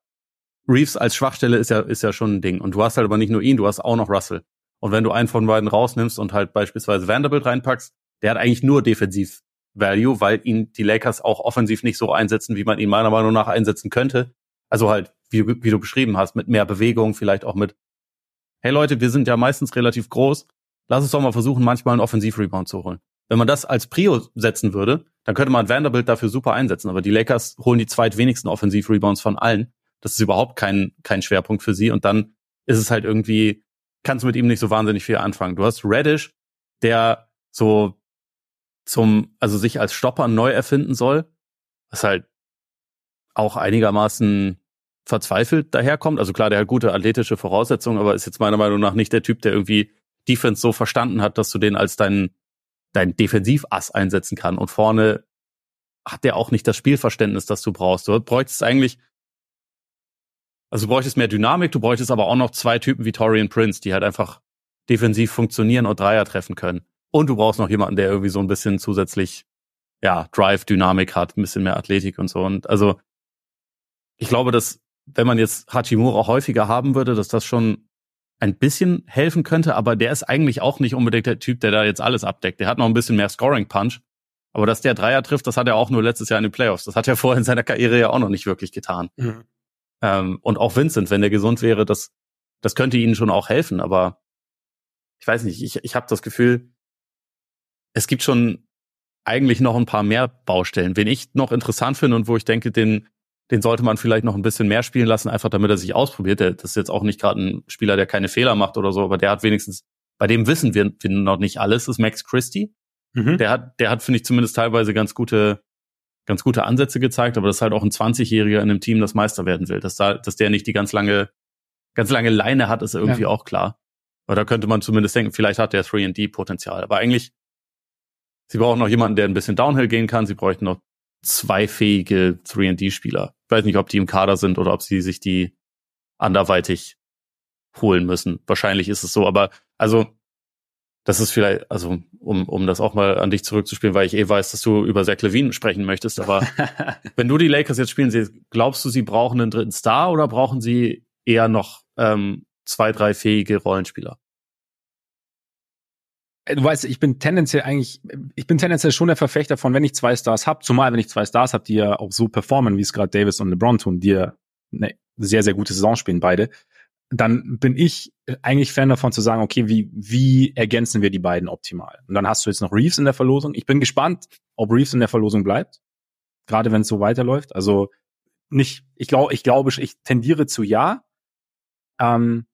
Reeves als Schwachstelle ist ja, ist ja schon ein Ding. Und du hast halt aber nicht nur ihn, du hast auch noch Russell. Und wenn du einen von beiden rausnimmst und halt beispielsweise Vanderbilt reinpackst, der hat eigentlich nur defensiv Value, weil ihn die Lakers auch offensiv nicht so einsetzen, wie man ihn meiner Meinung nach einsetzen könnte. Also halt, wie, wie du beschrieben hast, mit mehr Bewegung, vielleicht auch mit, hey Leute, wir sind ja meistens relativ groß, lass uns doch mal versuchen, manchmal einen Offensiv-Rebound zu holen. Wenn man das als Prio setzen würde, dann könnte man Vanderbilt dafür super einsetzen. Aber die Lakers holen die zweitwenigsten Offensiv-Rebounds von allen. Das ist überhaupt kein, kein Schwerpunkt für sie. Und dann ist es halt irgendwie, kannst du mit ihm nicht so wahnsinnig viel anfangen. Du hast Reddish, der so zum, also sich als Stopper neu erfinden soll, was halt auch einigermaßen verzweifelt daherkommt. Also klar, der hat gute athletische Voraussetzungen, aber ist jetzt meiner Meinung nach nicht der Typ, der irgendwie Defense so verstanden hat, dass du den als deinen dein Defensivass einsetzen kann. Und vorne hat der auch nicht das Spielverständnis, das du brauchst. Du bräuchtest eigentlich, also du bräuchtest mehr Dynamik, du bräuchtest aber auch noch zwei Typen wie Torian Prince, die halt einfach defensiv funktionieren und Dreier treffen können. Und du brauchst noch jemanden, der irgendwie so ein bisschen zusätzlich, ja, Drive, Dynamik hat, ein bisschen mehr Athletik und so. Und also, ich glaube, dass wenn man jetzt Hachimura häufiger haben würde, dass das schon ein bisschen helfen könnte, aber der ist eigentlich auch nicht unbedingt der Typ, der da jetzt alles abdeckt. Der hat noch ein bisschen mehr Scoring Punch. Aber dass der Dreier trifft, das hat er auch nur letztes Jahr in den Playoffs. Das hat er vorher in seiner Karriere ja auch noch nicht wirklich getan. Mhm. Ähm, und auch Vincent, wenn der gesund wäre, das, das könnte ihnen schon auch helfen. Aber ich weiß nicht, ich, ich habe das Gefühl, es gibt schon eigentlich noch ein paar mehr Baustellen. Wen ich noch interessant finde und wo ich denke, den den sollte man vielleicht noch ein bisschen mehr spielen lassen, einfach damit er sich ausprobiert. Der, das ist jetzt auch nicht gerade ein Spieler, der keine Fehler macht oder so, aber der hat wenigstens, bei dem wissen wir, wir noch nicht alles, ist Max Christie. Mhm. Der hat, der hat, finde ich, zumindest teilweise ganz gute, ganz gute Ansätze gezeigt, aber das ist halt auch ein 20-Jähriger in einem Team, das Meister werden will. Dass da, dass der nicht die ganz lange, ganz lange Leine hat, ist irgendwie ja. auch klar. Aber da könnte man zumindest denken, vielleicht hat der 3D-Potenzial. Aber eigentlich, sie brauchen noch jemanden, der ein bisschen Downhill gehen kann. Sie bräuchten noch zwei fähige 3D-Spieler. Ich weiß nicht, ob die im Kader sind oder ob sie sich die anderweitig holen müssen. Wahrscheinlich ist es so, aber also das ist vielleicht, also um, um das auch mal an dich zurückzuspielen, weil ich eh weiß, dass du über Zach Levine sprechen möchtest, aber wenn du die Lakers jetzt spielen siehst, glaubst du, sie brauchen einen dritten Star oder brauchen sie eher noch ähm, zwei, drei fähige Rollenspieler? Äh, du weißt, ich bin tendenziell eigentlich, ich bin tendenziell schon der Verfechter von, wenn ich zwei Stars habe, zumal wenn ich zwei Stars habe, die ja auch so performen, wie es gerade Davis und LeBron tun, die ja eine sehr, sehr gute Saison spielen, beide, dann bin ich eigentlich Fan davon zu sagen, okay, wie, wie ergänzen wir die beiden optimal? Und dann hast du jetzt noch Reeves in der Verlosung. Ich bin gespannt, ob Reeves in der Verlosung bleibt. Gerade wenn es so weiterläuft. Also nicht, ich glaube, ich glaube, ich tendiere zu ja. Ähm,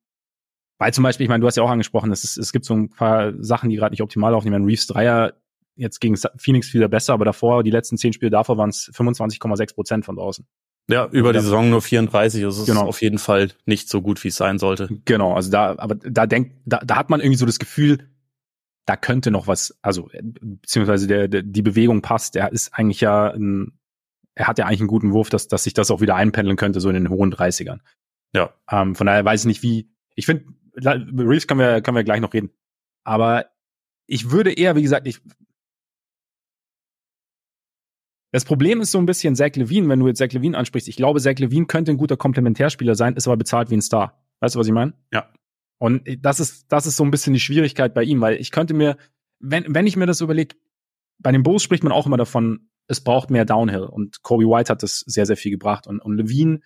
weil zum Beispiel, ich meine, du hast ja auch angesprochen, es, es gibt so ein paar Sachen, die gerade nicht optimal laufen. Ich meine, Reeves Dreier jetzt gegen Phoenix wieder besser, aber davor, die letzten zehn Spiele davor waren es 25,6 Prozent von draußen. Ja, über die Saison nur 34, also es genau. ist auf jeden Fall nicht so gut, wie es sein sollte. Genau, also da, aber da denkt, da, da hat man irgendwie so das Gefühl, da könnte noch was, also beziehungsweise der, der die Bewegung passt. Der ist eigentlich ja, ein, er hat ja eigentlich einen guten Wurf, dass, dass sich das auch wieder einpendeln könnte, so in den hohen 30ern. Ja. Ähm, von daher weiß ich nicht, wie. Ich finde, Reeves können wir, können wir gleich noch reden. Aber ich würde eher, wie gesagt, ich. Das Problem ist so ein bisschen Zach Levine, wenn du jetzt Zach Levine ansprichst. Ich glaube, Zach Levine könnte ein guter Komplementärspieler sein, ist aber bezahlt wie ein Star. Weißt du, was ich meine? Ja. Und das ist, das ist so ein bisschen die Schwierigkeit bei ihm, weil ich könnte mir, wenn, wenn ich mir das überlege, bei den Bulls spricht man auch immer davon, es braucht mehr Downhill. Und Kobe White hat das sehr, sehr viel gebracht. Und, und Levine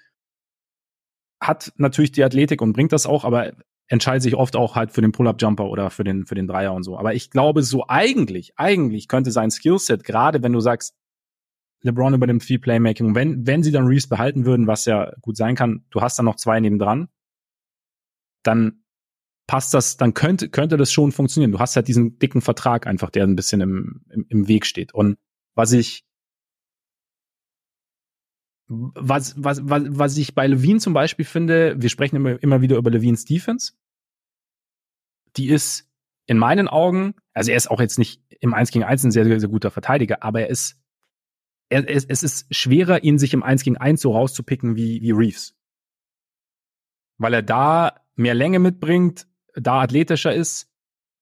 hat natürlich die Athletik und bringt das auch, aber entscheidet sich oft auch halt für den Pull-Up-Jumper oder für den, für den Dreier und so. Aber ich glaube, so eigentlich, eigentlich könnte sein Skillset, gerade wenn du sagst, LeBron übernimmt viel Playmaking, wenn, wenn sie dann Reeves behalten würden, was ja gut sein kann, du hast dann noch zwei nebendran, dann passt das, dann könnte, könnte das schon funktionieren. Du hast halt diesen dicken Vertrag einfach, der ein bisschen im, im, im Weg steht. Und was ich, was, was, was, was ich bei Levine zum Beispiel finde, wir sprechen immer, immer wieder über Levines Defense. Die ist in meinen Augen, also er ist auch jetzt nicht im 1 gegen 1 ein sehr, sehr, sehr guter Verteidiger, aber er ist, er, es, es ist schwerer, ihn sich im 1 gegen 1 so rauszupicken wie, wie Reeves. Weil er da mehr Länge mitbringt, da athletischer ist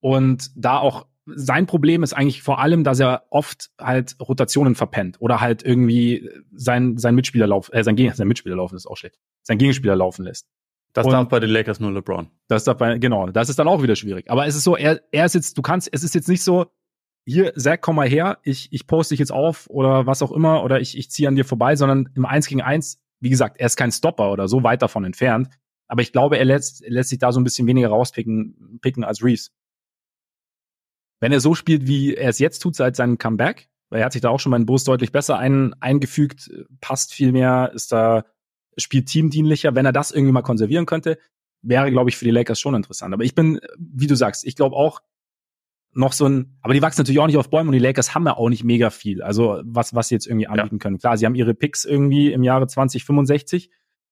und da auch sein Problem ist eigentlich vor allem, dass er oft halt Rotationen verpennt oder halt irgendwie sein, sein Mitspieler laufen, äh, sein, Gegen sein Mitspieler laufen ist auch schlecht, sein Gegenspieler laufen lässt. Das und darf bei den Lakers nur LeBron. Das darf bei, genau, das ist dann auch wieder schwierig. Aber es ist so, er, er ist jetzt, du kannst, es ist jetzt nicht so, hier, Zach, komm mal her, ich, ich poste dich jetzt auf oder was auch immer oder ich, ich ziehe an dir vorbei, sondern im Eins gegen Eins, wie gesagt, er ist kein Stopper oder so weit davon entfernt. Aber ich glaube, er lässt, er lässt sich da so ein bisschen weniger rauspicken picken als Reeves wenn er so spielt, wie er es jetzt tut seit seinem Comeback, weil er hat sich da auch schon mal in Bus deutlich besser ein, eingefügt, passt viel mehr, ist da, spielt teamdienlicher. Wenn er das irgendwie mal konservieren könnte, wäre, glaube ich, für die Lakers schon interessant. Aber ich bin, wie du sagst, ich glaube auch noch so ein, aber die wachsen natürlich auch nicht auf Bäumen und die Lakers haben ja auch nicht mega viel. Also was, was sie jetzt irgendwie anbieten ja. können. Klar, sie haben ihre Picks irgendwie im Jahre 2065.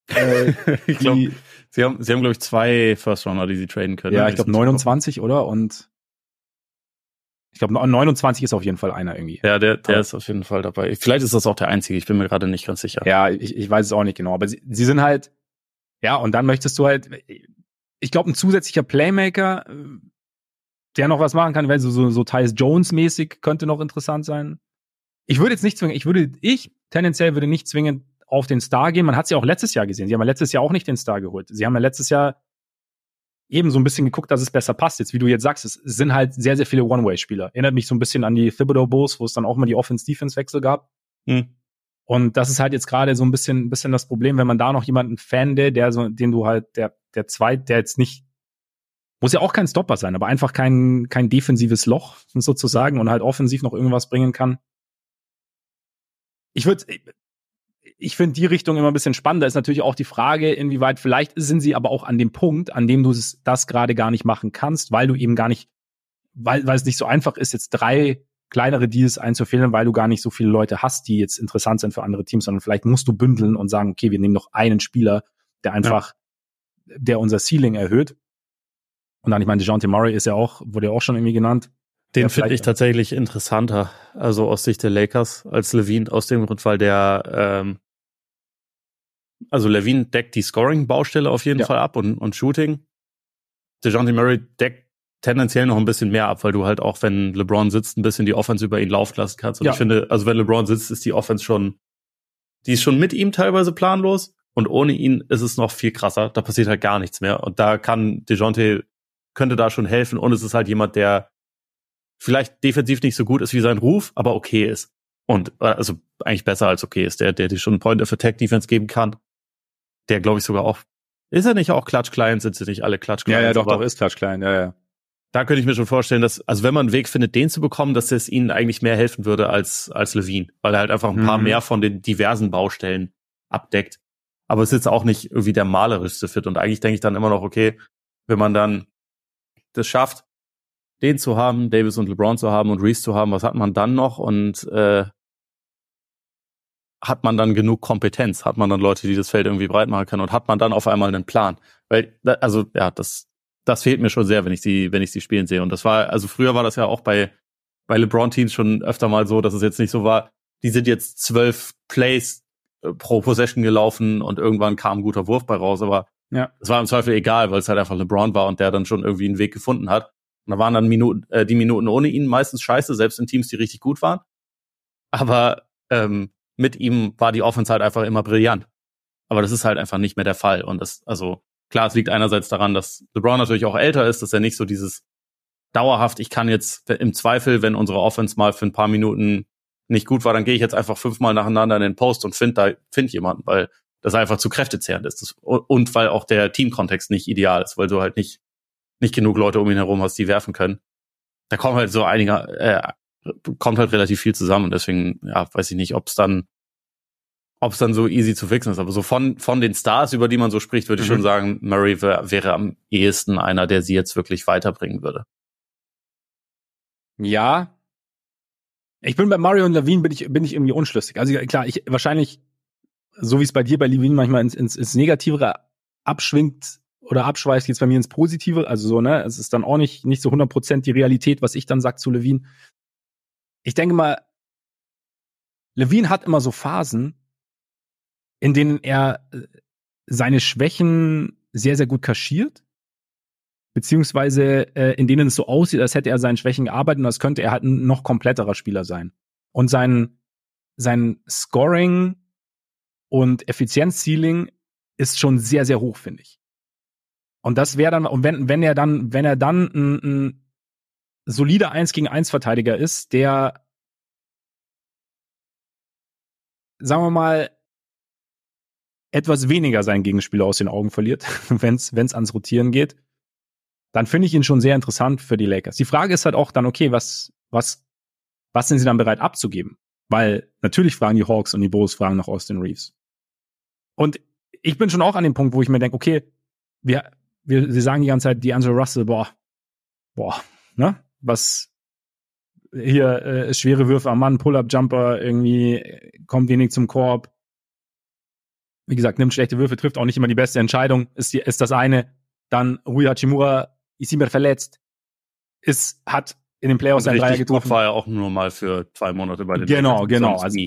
Äh, ich glaube, sie haben, sie haben, glaube ich, zwei First Runner, die sie traden können. Ja, ich glaube 29, oder? Und ich glaube, 29 ist auf jeden Fall einer irgendwie. Ja, der, der ist auf jeden Fall dabei. Vielleicht ist das auch der einzige, ich bin mir gerade nicht ganz sicher. Ja, ich, ich weiß es auch nicht genau. Aber sie, sie sind halt, ja, und dann möchtest du halt, ich glaube, ein zusätzlicher Playmaker, der noch was machen kann, weil so, so, so Tyus Jones-mäßig könnte noch interessant sein. Ich würde jetzt nicht zwingen, ich würde, ich tendenziell würde nicht zwingend auf den Star gehen. Man hat sie ja auch letztes Jahr gesehen. Sie haben ja letztes Jahr auch nicht den Star geholt. Sie haben ja letztes Jahr eben so ein bisschen geguckt, dass es besser passt. Jetzt, wie du jetzt sagst, es sind halt sehr, sehr viele One-Way-Spieler. Erinnert mich so ein bisschen an die Thibodeau Bulls, wo es dann auch mal die Offense-Defense-Wechsel gab. Hm. Und das ist halt jetzt gerade so ein bisschen, ein bisschen das Problem, wenn man da noch jemanden fände, der so, den du halt, der, der zweit, der jetzt nicht, muss ja auch kein Stopper sein, aber einfach kein, kein defensives Loch sozusagen und halt offensiv noch irgendwas bringen kann. Ich würde, ich finde die Richtung immer ein bisschen spannender. Ist natürlich auch die Frage, inwieweit vielleicht sind sie aber auch an dem Punkt, an dem du das gerade gar nicht machen kannst, weil du eben gar nicht, weil, weil es nicht so einfach ist, jetzt drei kleinere Deals einzufehlen, weil du gar nicht so viele Leute hast, die jetzt interessant sind für andere Teams, sondern vielleicht musst du bündeln und sagen, okay, wir nehmen noch einen Spieler, der einfach, ja. der unser Ceiling erhöht. Und dann, ich meine, DeJounte Murray ist ja auch, wurde ja auch schon irgendwie genannt. Den finde ich tatsächlich interessanter, also aus Sicht der Lakers als Levine, aus dem Grund, weil der ähm, also Levine deckt die Scoring-Baustelle auf jeden ja. Fall ab und, und Shooting. DeJounte Murray deckt tendenziell noch ein bisschen mehr ab, weil du halt auch, wenn LeBron sitzt, ein bisschen die Offense über ihn laufen lassen kannst. Und ja. ich finde, also wenn LeBron sitzt, ist die Offense schon, die ist schon mit ihm teilweise planlos und ohne ihn ist es noch viel krasser. Da passiert halt gar nichts mehr. Und da kann DeJounte, könnte da schon helfen und es ist halt jemand, der vielleicht defensiv nicht so gut ist wie sein Ruf, aber okay ist. Und äh, also eigentlich besser als okay ist, der, der dir schon einen Point of Attack Defense geben kann der glaube ich sogar auch, ist er nicht auch Klatsch Klein? Sind sie nicht alle Klatsch Klein? Ja, ja, doch, doch, ist Klatsch Klein, ja, ja. Da könnte ich mir schon vorstellen, dass, also wenn man einen Weg findet, den zu bekommen, dass es ihnen eigentlich mehr helfen würde als, als Levine, weil er halt einfach ein paar mhm. mehr von den diversen Baustellen abdeckt. Aber es ist jetzt auch nicht irgendwie der malerischste Fit. Und eigentlich denke ich dann immer noch, okay, wenn man dann das schafft, den zu haben, Davis und LeBron zu haben und Reese zu haben, was hat man dann noch? Und äh, hat man dann genug Kompetenz, hat man dann Leute, die das Feld irgendwie breit machen können und hat man dann auf einmal einen Plan. Weil, also ja, das, das fehlt mir schon sehr, wenn ich sie, wenn ich sie spielen sehe. Und das war, also früher war das ja auch bei, bei LeBron-Teams schon öfter mal so, dass es jetzt nicht so war, die sind jetzt zwölf Plays äh, pro Possession gelaufen und irgendwann kam ein guter Wurf bei raus, aber ja. es war im Zweifel egal, weil es halt einfach LeBron war und der dann schon irgendwie einen Weg gefunden hat. Und da waren dann Minuten, äh, die Minuten ohne ihn meistens scheiße, selbst in Teams, die richtig gut waren. Aber ähm, mit ihm war die Offense halt einfach immer brillant. Aber das ist halt einfach nicht mehr der Fall. Und das, also klar, es liegt einerseits daran, dass LeBron natürlich auch älter ist, dass er nicht so dieses dauerhaft, ich kann jetzt im Zweifel, wenn unsere Offense mal für ein paar Minuten nicht gut war, dann gehe ich jetzt einfach fünfmal nacheinander in den Post und finde da find jemanden, weil das einfach zu kräftezehrend ist. Das, und weil auch der Teamkontext nicht ideal ist, weil du halt nicht, nicht genug Leute um ihn herum hast, die werfen können. Da kommt halt so einiger, äh, kommt halt relativ viel zusammen und deswegen, ja, weiß ich nicht, ob es dann, ob es dann so easy zu fixen ist. Aber so von, von den Stars, über die man so spricht, würde mhm. ich schon sagen, Murray wär, wäre am ehesten einer, der sie jetzt wirklich weiterbringen würde. Ja. Ich bin bei Mario und Levine bin ich, bin ich irgendwie unschlüssig. Also klar, ich wahrscheinlich so wie es bei dir bei Levine manchmal ins, ins, ins Negativere abschwingt oder abschweißt, geht's bei mir ins Positive. Also so, ne, es ist dann auch nicht, nicht so 100% die Realität, was ich dann sag zu Levine. Ich denke mal, Levine hat immer so Phasen, in denen er äh, seine Schwächen sehr, sehr gut kaschiert, beziehungsweise äh, in denen es so aussieht, als hätte er seinen Schwächen gearbeitet und als könnte er halt ein noch kompletterer Spieler sein. Und sein, sein Scoring und Effizienzceiling ist schon sehr, sehr hoch, finde ich. Und das wäre dann, und wenn, wenn er dann, wenn er dann ein, ein solider 1 gegen 1 Verteidiger ist, der, sagen wir mal, etwas weniger seinen Gegenspieler aus den Augen verliert, wenn es ans Rotieren geht, dann finde ich ihn schon sehr interessant für die Lakers. Die Frage ist halt auch dann, okay, was, was, was sind sie dann bereit abzugeben? Weil natürlich fragen die Hawks und die Bulls fragen nach Austin Reeves. Und ich bin schon auch an dem Punkt, wo ich mir denke, okay, wir, wir, sie sagen die ganze Zeit, die Angelo Russell, boah, boah, ne? Was hier äh, schwere Würfe am Mann, Pull-up-Jumper, irgendwie kommt wenig zum Korb. Wie gesagt, nimmt schlechte Würfe, trifft auch nicht immer die beste Entscheidung, ist, die, ist das eine. Dann Rui Hachimura ist immer verletzt, ist, hat in den Playoffs ein Dreier getroffen. war ja auch nur mal für zwei Monate bei den Genau, genau. Also,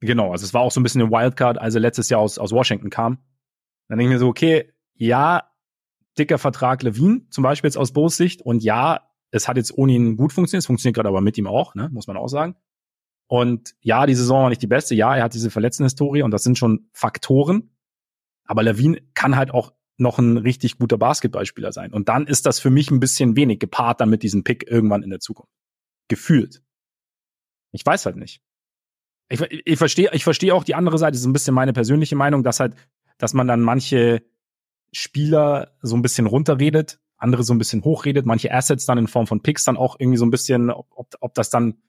Genau, also es war auch so ein bisschen eine Wildcard, als er letztes Jahr aus, aus Washington kam. Dann denke ich mir so, okay, ja, dicker Vertrag Levine, zum Beispiel jetzt aus Bo's Sicht. Und ja, es hat jetzt ohne ihn gut funktioniert, es funktioniert gerade aber mit ihm auch, ne, muss man auch sagen. Und ja, die Saison war nicht die beste. Ja, er hat diese Verletzten-Historie und das sind schon Faktoren. Aber Levine kann halt auch noch ein richtig guter Basketballspieler sein. Und dann ist das für mich ein bisschen wenig gepaart dann mit diesem Pick irgendwann in der Zukunft. Gefühlt. Ich weiß halt nicht ich, ich verstehe ich verstehe auch die andere Seite, das ist ein bisschen meine persönliche Meinung, dass halt, dass man dann manche Spieler so ein bisschen runterredet, andere so ein bisschen hochredet, manche Assets dann in Form von Picks dann auch irgendwie so ein bisschen, ob, ob das dann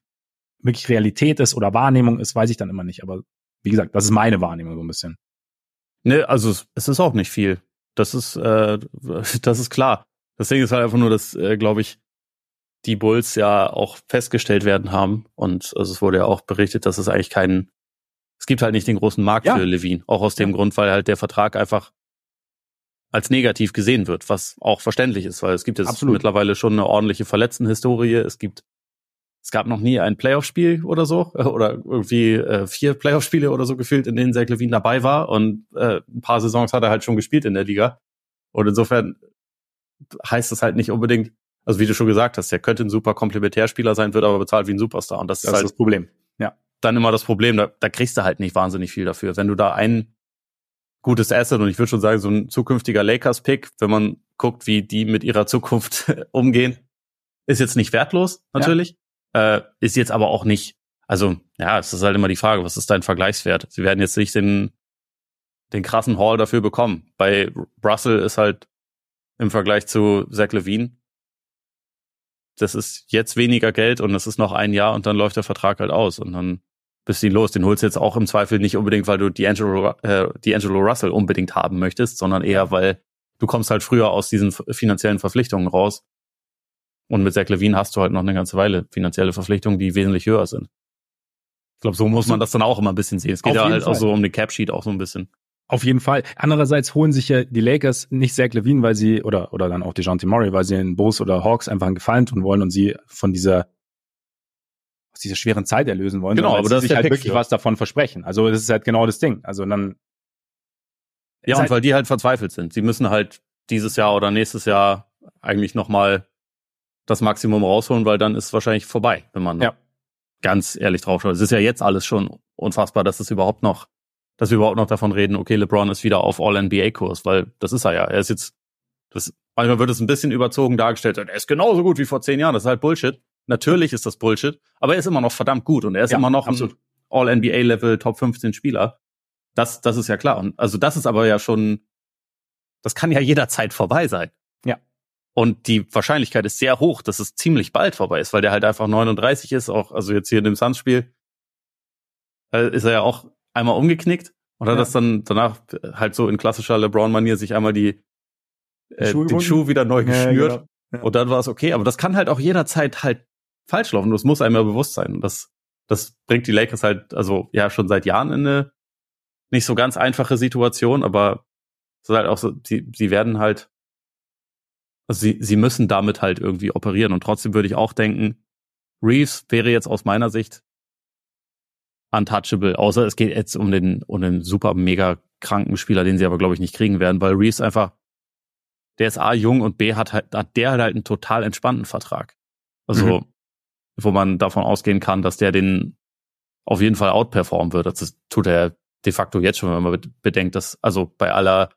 wirklich Realität ist oder Wahrnehmung ist, weiß ich dann immer nicht. Aber wie gesagt, das ist meine Wahrnehmung so ein bisschen. Ne, also es ist auch nicht viel. Das ist, äh, das ist klar. Das Ding ist halt einfach nur, dass, äh, glaube ich, die Bulls ja auch festgestellt werden haben. Und also es wurde ja auch berichtet, dass es eigentlich keinen, es gibt halt nicht den großen Markt ja. für Levine. Auch aus dem ja. Grund, weil halt der Vertrag einfach als negativ gesehen wird, was auch verständlich ist, weil es gibt jetzt Absolut. mittlerweile schon eine ordentliche Verletztenhistorie. Es gibt, es gab noch nie ein Playoff-Spiel oder so, oder irgendwie äh, vier Playoff-Spiele oder so gefühlt, in denen Zach Levine dabei war und äh, ein paar Saisons hat er halt schon gespielt in der Liga. Und insofern heißt es halt nicht unbedingt, also wie du schon gesagt hast, der könnte ein super Komplementärspieler sein, wird aber bezahlt wie ein Superstar. Und das, das ist halt das Problem. Ja. Dann immer das Problem, da, da kriegst du halt nicht wahnsinnig viel dafür. Wenn du da ein gutes Asset und ich würde schon sagen, so ein zukünftiger Lakers-Pick, wenn man guckt, wie die mit ihrer Zukunft umgehen, ist jetzt nicht wertlos, natürlich. Ja. Äh, ist jetzt aber auch nicht, also ja, es ist halt immer die Frage, was ist dein Vergleichswert? Sie werden jetzt nicht den, den krassen Haul dafür bekommen. Bei Russell ist halt im Vergleich zu Zach Levine das ist jetzt weniger Geld und das ist noch ein Jahr und dann läuft der Vertrag halt aus und dann bist du ihn los. Den holst du jetzt auch im Zweifel nicht unbedingt, weil du D'Angelo, äh, D'Angelo Russell unbedingt haben möchtest, sondern eher, weil du kommst halt früher aus diesen finanziellen Verpflichtungen raus. Und mit Zach Levine hast du halt noch eine ganze Weile finanzielle Verpflichtungen, die wesentlich höher sind. Ich glaube, so muss man das dann auch immer ein bisschen sehen. Es geht ja halt Fall. auch so um den Cap-Sheet auch so ein bisschen. Auf jeden Fall. Andererseits holen sich ja die Lakers nicht Zach Levine, weil sie, oder, oder dann auch DeJounte Murray, weil sie in Bulls oder Hawks einfach einen Gefallen tun wollen und sie von dieser, aus dieser schweren Zeit erlösen wollen. Genau, aber das sich halt Pick wirklich für. was davon versprechen. Also, das ist halt genau das Ding. Also, dann. Ja, und halt weil die halt verzweifelt sind. Sie müssen halt dieses Jahr oder nächstes Jahr eigentlich nochmal das Maximum rausholen, weil dann ist es wahrscheinlich vorbei, wenn man ja. ganz ehrlich drauf schaut. Es ist ja jetzt alles schon unfassbar, dass es überhaupt noch, dass wir überhaupt noch davon reden, okay, LeBron ist wieder auf All-NBA-Kurs, weil das ist er ja. Er ist jetzt, das, manchmal wird es ein bisschen überzogen dargestellt, er ist genauso gut wie vor zehn Jahren, das ist halt Bullshit. Natürlich ist das Bullshit, aber er ist immer noch verdammt gut und er ist ja, immer noch absolut. All-NBA-Level Top 15 Spieler. Das, das ist ja klar. Und also das ist aber ja schon, das kann ja jederzeit vorbei sein. Ja. Und die Wahrscheinlichkeit ist sehr hoch, dass es ziemlich bald vorbei ist, weil der halt einfach 39 ist, auch, also jetzt hier in dem Suns-Spiel, äh, ist er ja auch einmal umgeknickt und hat ja. das dann danach halt so in klassischer LeBron-Manier sich einmal die, äh, den Schuh wieder neu geschnürt. Ja, genau. ja. Und dann war es okay. Aber das kann halt auch jederzeit halt falsch laufen. Das muss einem ja bewusst sein. Und das, das bringt die Lakers halt, also ja, schon seit Jahren in eine nicht so ganz einfache Situation, aber es ist halt auch so, sie, sie werden halt, also sie, sie müssen damit halt irgendwie operieren. Und trotzdem würde ich auch denken, Reeves wäre jetzt aus meiner Sicht untouchable, außer es geht jetzt um den, um den super mega kranken Spieler, den sie aber, glaube ich, nicht kriegen werden, weil Reeves einfach, der ist A jung und B hat halt, hat der halt einen total entspannten Vertrag. Also, mhm. wo man davon ausgehen kann, dass der den auf jeden Fall outperformen wird. Das tut er de facto jetzt schon, wenn man bedenkt, dass, also bei aller,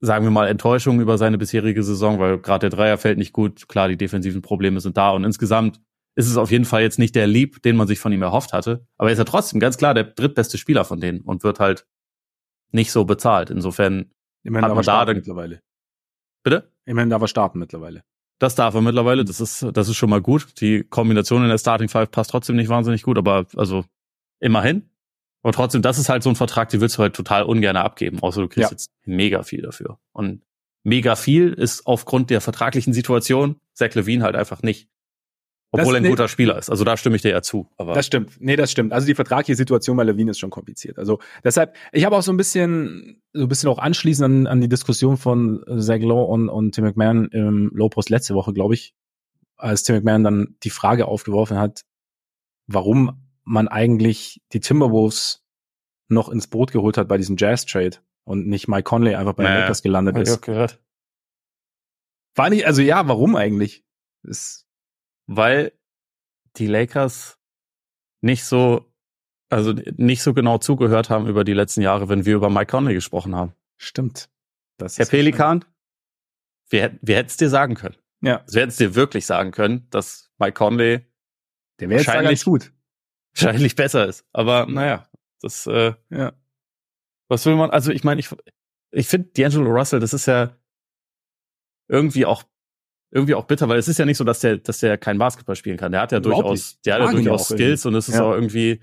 sagen wir mal, Enttäuschung über seine bisherige Saison, weil gerade der Dreier fällt nicht gut, klar, die defensiven Probleme sind da und insgesamt ist es auf jeden Fall jetzt nicht der Lieb, den man sich von ihm erhofft hatte. Aber er ist ja trotzdem ganz klar der drittbeste Spieler von denen und wird halt nicht so bezahlt. Insofern Immerhin hat man da dann, mittlerweile. Bitte? Immerhin darf er starten mittlerweile. Das darf er mittlerweile. Das ist, das ist schon mal gut. Die Kombination in der Starting Five passt trotzdem nicht wahnsinnig gut, aber also immerhin. Aber trotzdem, das ist halt so ein Vertrag, den willst du halt total ungern abgeben, außer du kriegst ja. jetzt mega viel dafür. Und mega viel ist aufgrund der vertraglichen Situation Zach Levine halt einfach nicht. Obwohl das, er ein nee, guter Spieler ist. Also da stimme ich dir ja zu. Aber das stimmt. Nee, das stimmt. Also die vertragliche Situation bei Levine ist schon kompliziert. Also deshalb, ich habe auch so ein bisschen, so ein bisschen auch anschließend an, an die Diskussion von Zach Lowe und, und Tim McMahon im Low Post letzte Woche, glaube ich, als Tim McMahon dann die Frage aufgeworfen hat, warum man eigentlich die Timberwolves noch ins Boot geholt hat bei diesem Jazz-Trade und nicht Mike Conley einfach bei den naja, Lakers gelandet ist. Ich gehört. War nicht, also ja, warum eigentlich? Ist Weil die Lakers nicht so, also nicht so genau zugehört haben über die letzten Jahre, wenn wir über Mike Conley gesprochen haben. Stimmt. Das Herr Pelikan, wir, wir hätten es dir sagen können. Ja. Also wir hätten es dir wirklich sagen können, dass Mike Conley der wäre ganz gut wahrscheinlich besser ist. Aber naja, das, äh, ja. Was will man, also ich meine, ich, ich finde D'Angelo Russell, das ist ja irgendwie auch irgendwie auch bitter, weil es ist ja nicht so, dass der, dass der kein Basketball spielen kann. Der hat ja durchaus, der hat ja durchaus Skills irgendwie. und es ist ja. auch irgendwie,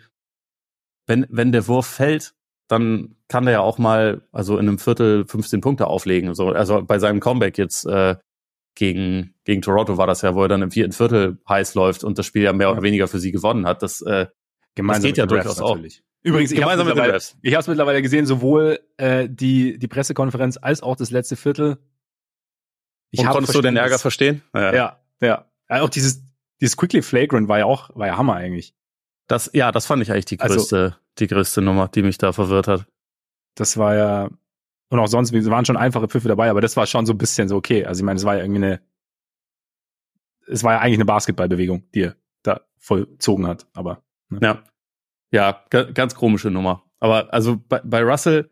wenn, wenn der Wurf fällt, dann kann der ja auch mal, also in einem Viertel 15 Punkte auflegen. So, also bei seinem Comeback jetzt äh, gegen, gegen Toronto war das ja, wo er dann im vierten Viertel heiß läuft und das Spiel ja mehr oder weniger für sie gewonnen hat. Das, äh, Gemeinsam das geht ja durchaus auch. Übrigens, ich habe es mittlerweile, mittlerweile gesehen, sowohl äh, die, die Pressekonferenz als auch das letzte Viertel. Ich und konntest du den Ärger verstehen? Ja. ja, ja. Auch dieses, dieses Quickly Flagrant war ja auch, war ja Hammer eigentlich. Das, ja, das fand ich eigentlich die also größte, also, die größte Nummer, die mich da verwirrt hat. Das war ja, und auch sonst, waren schon einfache Pfiffe dabei, aber das war schon so ein bisschen so okay. Also ich meine, es war ja irgendwie eine, es war ja eigentlich eine Basketballbewegung, die er da vollzogen hat, aber. Ne? Ja. Ja, ganz komische Nummer. Aber also bei, bei Russell,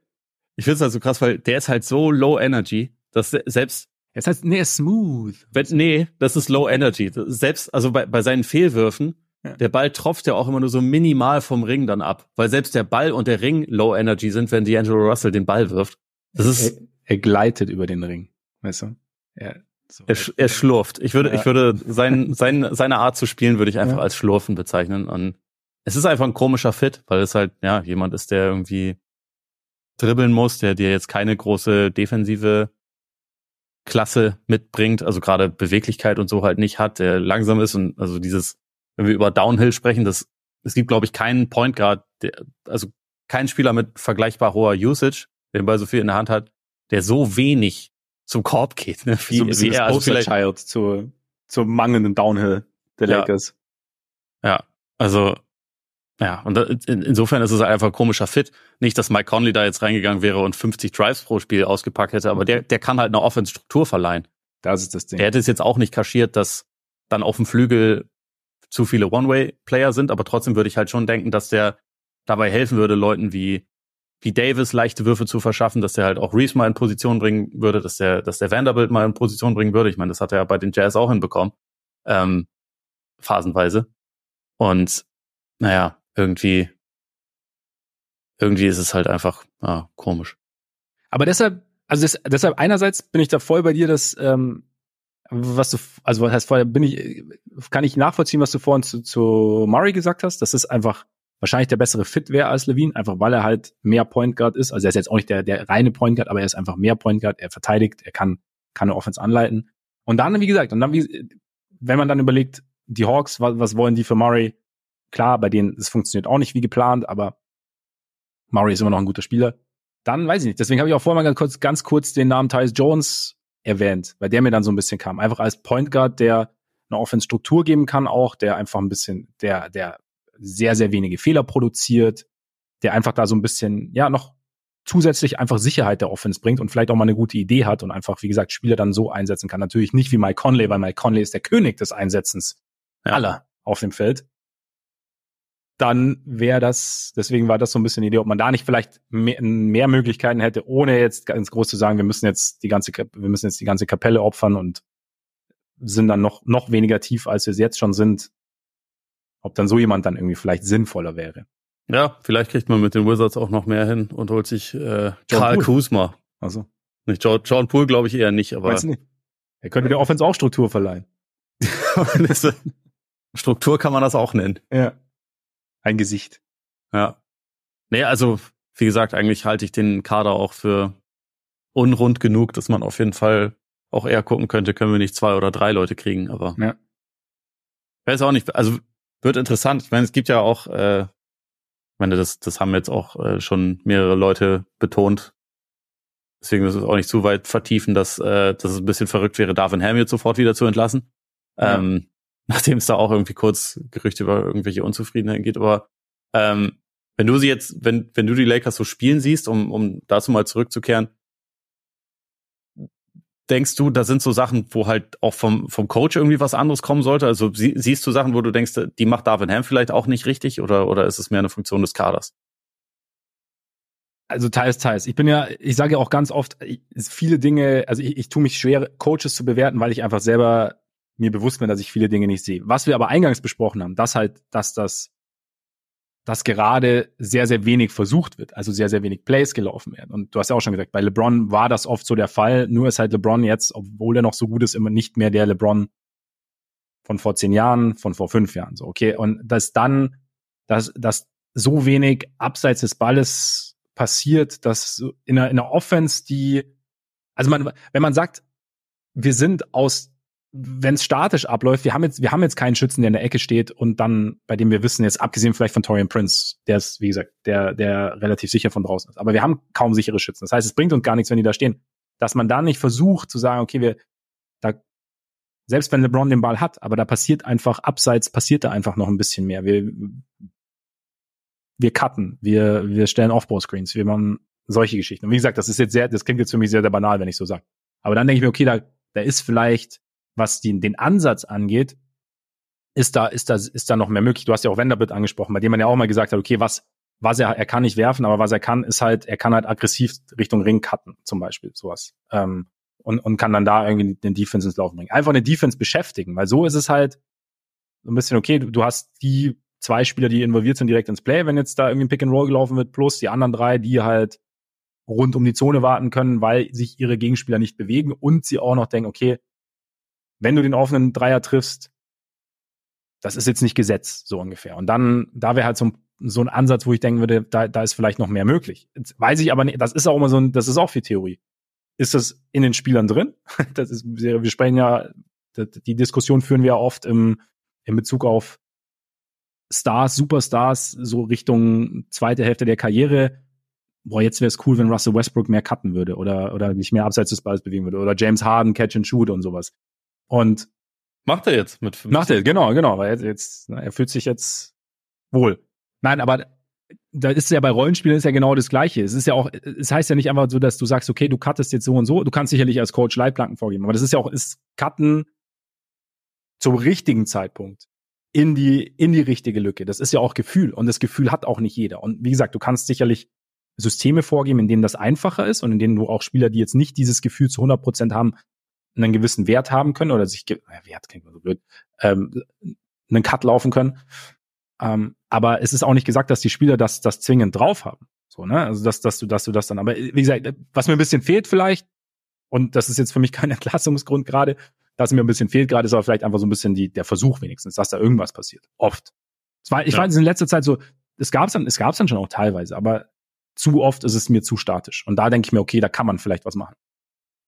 ich finde es halt so krass, weil der ist halt so low energy, dass selbst er ist halt, nee, smooth. Wenn, nee, das ist Low Energy. Selbst, also bei, bei seinen Fehlwürfen, ja. der Ball tropft ja auch immer nur so minimal vom Ring dann ab. Weil selbst der Ball und der Ring Low Energy sind, wenn D'Angelo Russell den Ball wirft. Das ist, er, er gleitet über den Ring, weißt du? Er, so er, er schlurft. Ich würde, ja. ich würde sein, sein, seine Art zu spielen würde ich einfach ja. als Schlurfen bezeichnen. Und es ist einfach ein komischer Fit, weil es halt, ja, jemand ist, der irgendwie dribbeln muss, der dir jetzt keine große defensive Klasse mitbringt, also gerade Beweglichkeit und so halt nicht hat, der langsam ist und also dieses, wenn wir über Downhill sprechen, das, es gibt, glaube ich, keinen Point Guard, der, also kein Spieler mit vergleichbar hoher Usage, der den Ball so viel in der Hand hat, der so wenig zum Korb geht, ne? wie, so ein wie er also vielleicht Child zur, zur mangelnden Downhill der ja. Lakers. Ja, also ja, und in, insofern ist es einfach ein komischer Fit. Nicht, dass Mike Conley da jetzt reingegangen wäre und 50 Drives pro Spiel ausgepackt hätte, aber der, der kann halt eine Offense-Struktur verleihen. Das ist das Ding. Er hätte es jetzt auch nicht kaschiert, dass dann auf dem Flügel zu viele One-Way-Player sind, aber trotzdem würde ich halt schon denken, dass der dabei helfen würde, Leuten wie, wie Davis leichte Würfe zu verschaffen, dass der halt auch Reese mal in Position bringen würde, dass der, dass der Vanderbilt mal in Position bringen würde. Ich meine, das hat er ja bei den Jazz auch hinbekommen. Ähm, phasenweise. Und naja, irgendwie, irgendwie ist es halt einfach ah, komisch. Aber deshalb, also das, deshalb einerseits bin ich da voll bei dir, dass ähm, was du, also was heißt vorher, bin ich, kann ich nachvollziehen, was du vorhin zu, zu Murray gesagt hast, dass es einfach wahrscheinlich der bessere Fit wäre als Levine, einfach weil er halt mehr Point Guard ist. Also er ist jetzt auch nicht der, der reine Point Guard, aber er ist einfach mehr Point Guard, er verteidigt, er kann, kann eine Offense anleiten. Und dann, wie gesagt, und dann, wie, wenn man dann überlegt, die Hawks, was, was wollen die für Murray? Klar, bei denen, es funktioniert auch nicht wie geplant, aber Murray ist immer noch ein guter Spieler. Dann weiß ich nicht. Deswegen habe ich auch vorher mal ganz kurz, ganz kurz den Namen Tyus Jones erwähnt, weil der mir dann so ein bisschen kam. Einfach als Point Guard, der eine Offense-Struktur geben kann auch, der einfach ein bisschen, der, der sehr, sehr wenige Fehler produziert, der einfach da so ein bisschen, ja, noch zusätzlich einfach Sicherheit der Offense bringt und vielleicht auch mal eine gute Idee hat und einfach, wie gesagt, Spieler dann so einsetzen kann. Natürlich nicht wie Mike Conley, weil Mike Conley ist der König des Einsetzens ja. aller auf dem Feld. Dann wäre das, deswegen war das so ein bisschen die Idee, ob man da nicht vielleicht mehr, mehr Möglichkeiten hätte, ohne jetzt ganz groß zu sagen, wir müssen jetzt die ganze, wir müssen jetzt die ganze Kapelle opfern und sind dann noch, noch weniger tief, als wir es jetzt schon sind. Ob dann so jemand dann irgendwie vielleicht sinnvoller wäre. Ja, vielleicht kriegt man mit den Wizards auch noch mehr hin und holt sich äh, Karl Kuzma. Also. Nicht John, John Poole glaube ich eher nicht, aber. Weißt du nicht? Er könnte der Offense auch Struktur verleihen. Struktur kann man das auch nennen. Ja. Ein Gesicht. Ja. Nee, also, wie gesagt, eigentlich halte ich den Kader auch für unrund genug, dass man auf jeden Fall auch eher gucken könnte, können wir nicht zwei oder drei Leute kriegen, aber. Ja. Weiß auch nicht, also wird interessant. Ich meine, es gibt ja auch, äh, ich meine, das, das haben jetzt auch äh, schon mehrere Leute betont. Deswegen ist es auch nicht zu weit vertiefen, dass, äh, dass es ein bisschen verrückt wäre, Darwin Ham jetzt sofort wieder zu entlassen. Ja. Ähm, nachdem es da auch irgendwie kurz Gerüchte über irgendwelche Unzufriedenheiten geht. Aber ähm, wenn du sie jetzt, wenn, wenn du die Lakers so spielen siehst, um, um dazu mal zurückzukehren, denkst du, da sind so Sachen, wo halt auch vom, vom Coach irgendwie was anderes kommen sollte? Also sie, siehst du Sachen, wo du denkst, die macht Darwin Ham vielleicht auch nicht richtig oder, oder ist es mehr eine Funktion des Kaders? Also teils, teils. Ich bin ja, ich sage ja auch ganz oft, viele Dinge, also ich, ich tue mich schwer, Coaches zu bewerten, weil ich einfach selber mir bewusst bin, dass ich viele Dinge nicht sehe. Was wir aber eingangs besprochen haben, dass halt, dass das, dass gerade sehr, sehr wenig versucht wird, also sehr, sehr wenig Plays gelaufen werden. Und du hast ja auch schon gesagt, bei LeBron war das oft so der Fall, nur ist halt LeBron jetzt, obwohl er noch so gut ist, immer nicht mehr der LeBron von vor zehn Jahren, von vor fünf Jahren, so, okay. Und dass dann, dass, dass so wenig abseits des Balles passiert, dass in einer, in einer Offense, die, also man, wenn man sagt, wir sind aus wenn es statisch abläuft, wir haben jetzt, wir haben jetzt keinen Schützen, der in der Ecke steht und dann, bei dem wir wissen, jetzt abgesehen vielleicht von Torian Prince, der ist, wie gesagt, der, der relativ sicher von draußen ist. Aber wir haben kaum sichere Schützen. Das heißt, es bringt uns gar nichts, wenn die da stehen. Dass man da nicht versucht zu sagen, okay, wir, da, selbst wenn LeBron den Ball hat, aber da passiert einfach, abseits passiert da einfach noch ein bisschen mehr. Wir, wir cutten, wir, wir stellen Off-Ball-Screens, wir machen solche Geschichten. Und wie gesagt, das ist jetzt sehr, das klingt jetzt für mich sehr, sehr banal, wenn ich so sage. Aber dann denke ich mir, okay, da, da ist vielleicht was die, den Ansatz angeht, ist da, ist da, ist da noch mehr möglich. Du hast ja auch Vanderbilt angesprochen, bei dem man ja auch mal gesagt hat, okay, was, was er, er kann nicht werfen, aber was er kann, ist halt, er kann halt aggressiv Richtung Ring cutten, zum Beispiel, sowas. Ähm, und, und kann dann da irgendwie den Defense ins Laufen bringen. Einfach eine Defense beschäftigen, weil so ist es halt so ein bisschen, okay, du, du hast die zwei Spieler, die involviert sind, direkt ins Play, wenn jetzt da irgendwie ein Pick and Roll gelaufen wird, plus die anderen drei, die halt rund um die Zone warten können, weil sich ihre Gegenspieler nicht bewegen und sie auch noch denken, okay, wenn du den offenen Dreier triffst, das ist jetzt nicht Gesetz, so ungefähr. Und dann, da wäre halt so ein, so ein Ansatz, wo ich denken würde, da, da ist vielleicht noch mehr möglich. Jetzt weiß ich aber nicht, das ist auch immer so ein, das ist auch viel Theorie. Ist das in den Spielern drin? Das ist, wir sprechen ja, die Diskussion führen wir ja oft im, in Bezug auf Stars, Superstars, so Richtung zweite Hälfte der Karriere. Boah, jetzt wäre es cool, wenn Russell Westbrook mehr cutten würde oder, oder nicht mehr abseits des Balls bewegen würde oder James Harden Catch and Shoot und sowas. Und macht er jetzt mit 50. Macht er, genau, genau, weil jetzt, jetzt er fühlt sich jetzt wohl. Nein, aber da ist ja bei Rollenspielen ist ja genau das Gleiche. Es ist ja auch, es heißt ja nicht einfach so, dass du sagst, okay, du cuttest jetzt so und so. Du kannst sicherlich als Coach Leitplanken vorgeben, aber das ist ja auch, ist Cutten zum richtigen Zeitpunkt in die, in die richtige Lücke. Das ist ja auch Gefühl und das Gefühl hat auch nicht jeder. Und wie gesagt, du kannst sicherlich Systeme vorgeben, in denen das einfacher ist und in denen du auch Spieler, die jetzt nicht dieses Gefühl zu 100 Prozent haben, einen gewissen Wert haben können oder sich, äh, Wert klingt so blöd, ähm, einen Cut laufen können. Ähm, aber es ist auch nicht gesagt, dass die Spieler das, das zwingend drauf haben. So, ne? Also, dass, dass du, dass du das dann, aber wie gesagt, was mir ein bisschen fehlt vielleicht, und das ist jetzt für mich kein Entlassungsgrund gerade, dass mir ein bisschen fehlt gerade, ist aber vielleicht einfach so ein bisschen die, der Versuch wenigstens, dass da irgendwas passiert. Oft. Es war, ich ja. weiß, in letzter Zeit so, es gab's dann, es gab's dann schon auch teilweise, aber zu oft ist es mir zu statisch. Und da denke ich mir, okay, da kann man vielleicht was machen.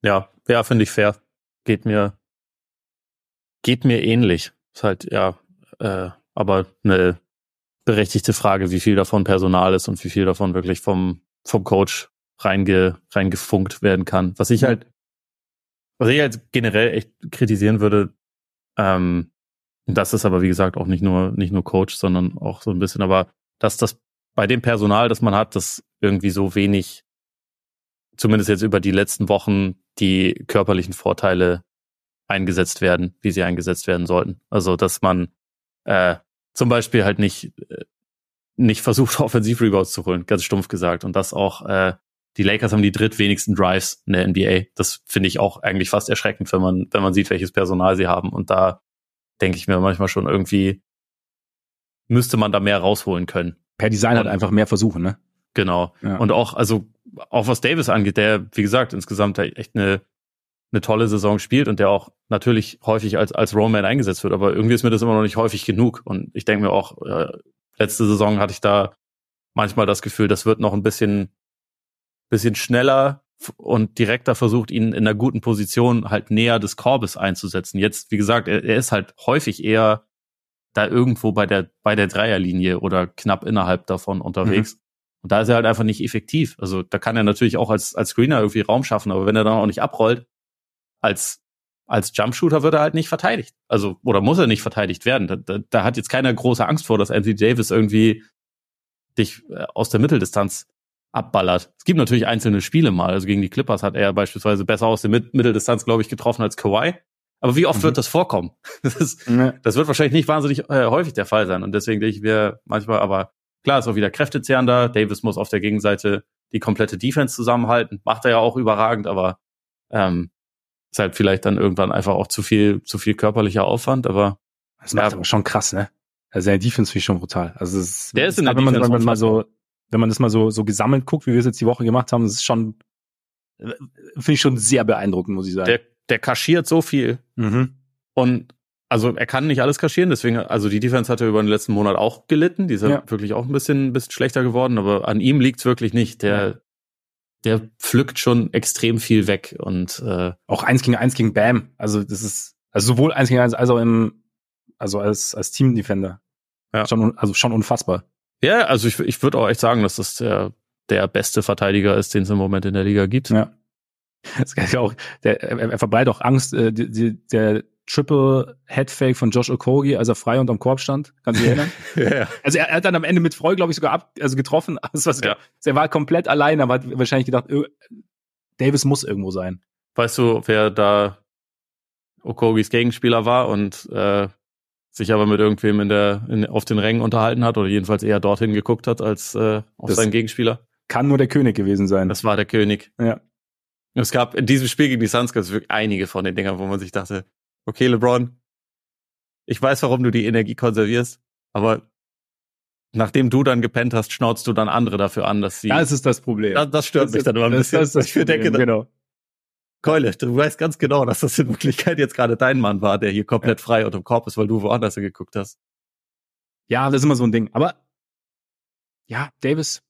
Ja, ja, finde ich fair. Geht mir, geht mir ähnlich. Ist halt, ja, äh, aber eine berechtigte Frage, wie viel davon Personal ist und wie viel davon wirklich vom, vom Coach reinge, reingefunkt werden kann. Was ich halt, was ich halt generell echt kritisieren würde, ähm, das ist aber wie gesagt auch nicht nur, nicht nur Coach, sondern auch so ein bisschen, aber dass das bei dem Personal, das man hat, das irgendwie so wenig, zumindest jetzt über die letzten Wochen, die körperlichen Vorteile eingesetzt werden, wie sie eingesetzt werden sollten. Also, dass man äh, zum Beispiel halt nicht, äh, nicht versucht, Offensiv-Rebounds zu holen, ganz stumpf gesagt. Und das auch, äh, die Lakers haben die drittwenigsten Drives in der NBA. Das finde ich auch eigentlich fast erschreckend, wenn man, wenn man sieht, welches Personal sie haben. Und da denke ich mir manchmal schon irgendwie, müsste man da mehr rausholen können. Per Design halt einfach mehr versuchen, ne? Genau. Ja. Und auch, also, auch was Davis angeht, der, wie gesagt, insgesamt echt eine, eine tolle Saison spielt und der auch natürlich häufig als, als Roman eingesetzt wird, aber irgendwie ist mir das immer noch nicht häufig genug. Und ich denke mir auch, äh, letzte Saison hatte ich da manchmal das Gefühl, das wird noch ein bisschen, bisschen schneller und direkter versucht, ihn in einer guten Position halt näher des Korbes einzusetzen. Jetzt, wie gesagt, er, er ist halt häufig eher da irgendwo bei der, bei der Dreierlinie oder knapp innerhalb davon unterwegs. Mhm. Und da ist er halt einfach nicht effektiv. Also da kann er natürlich auch als, als Screener irgendwie Raum schaffen, aber wenn er dann auch nicht abrollt, als, als Jumpshooter wird er halt nicht verteidigt. Also, oder muss er nicht verteidigt werden. Da, da, da hat jetzt keiner große Angst vor, dass Anthony Davis irgendwie dich äh, aus der Mitteldistanz abballert. Es gibt natürlich einzelne Spiele mal. Also gegen die Clippers hat er beispielsweise besser aus der Mitteldistanz, glaube ich, getroffen als Kawhi. Aber wie oft mhm. wird das vorkommen? Das, ist, ja. das wird wahrscheinlich nicht wahnsinnig äh, häufig der Fall sein. Und deswegen denke ich mir manchmal, aber klar, ist auch wieder kräftezehrender. Davis muss auf der Gegenseite die komplette Defense zusammenhalten. Macht er ja auch überragend, aber ähm, ist halt vielleicht dann irgendwann einfach auch zu viel, zu viel körperlicher Aufwand. Aber das macht ja, aber schon krass, ne? Also seine Defense finde ich schon brutal. Also es, der ist in der wenn man, wenn man mal so, wenn man das mal so so gesammelt guckt, wie wir es jetzt die Woche gemacht haben, das ist schon äh, finde ich schon sehr beeindruckend, muss ich sagen. Der der kaschiert so viel. Mhm. Und also er kann nicht alles kaschieren, deswegen, also die Defense hat ja über den letzten Monat auch gelitten. Die ist ja. wirklich auch ein bisschen, ein bisschen schlechter geworden, aber an ihm liegt's wirklich nicht. Der, der pflückt schon extrem viel weg und äh, auch eins gegen eins gegen Bam. Also das ist, also sowohl eins gegen eins als auch im, also als, als Team-Defender. Ja. Schon, also schon unfassbar. Ja, also ich, ich würde auch echt sagen, dass das der, der beste Verteidiger ist, den es im Moment in der Liga gibt. Ja. Das ist ja auch, der, er verbreitet auch Angst, äh, die, die, der Triple Headfake von Josh Okogi, als er frei unterm Korb stand. Kannst du dich erinnern? ja. Also er, er, hat dann am Ende mit Freu, glaube ich, sogar ab, also getroffen. Also was, ja. Er war komplett allein, aber hat wahrscheinlich gedacht, Davis muss irgendwo sein. Weißt du, wer da Okogis Gegenspieler war und äh, sich aber mit irgendwem in der in, auf den Rängen unterhalten hat oder jedenfalls eher dorthin geguckt hat als äh, auf das seinen Gegenspieler? Kann nur der König gewesen sein. Das war der König. Ja. Es gab in diesem Spiel gegen die Suns gab es wirklich einige von den Dingern, wo man sich dachte, okay, LeBron, ich weiß, warum du die Energie konservierst, aber nachdem du dann gepennt hast, schnauzt du dann andere dafür an, dass sie. Das ist das Problem. Das, das stört das mich ist, dann immer ein das, bisschen. Das ist das ich denke, genau. Keule, du weißt ganz genau, dass das in Wirklichkeit jetzt gerade dein Mann war, der hier komplett ja. frei unter dem Korb ist, weil du woanders geguckt hast. Ja, das ist immer so ein Ding. Aber ja, Davis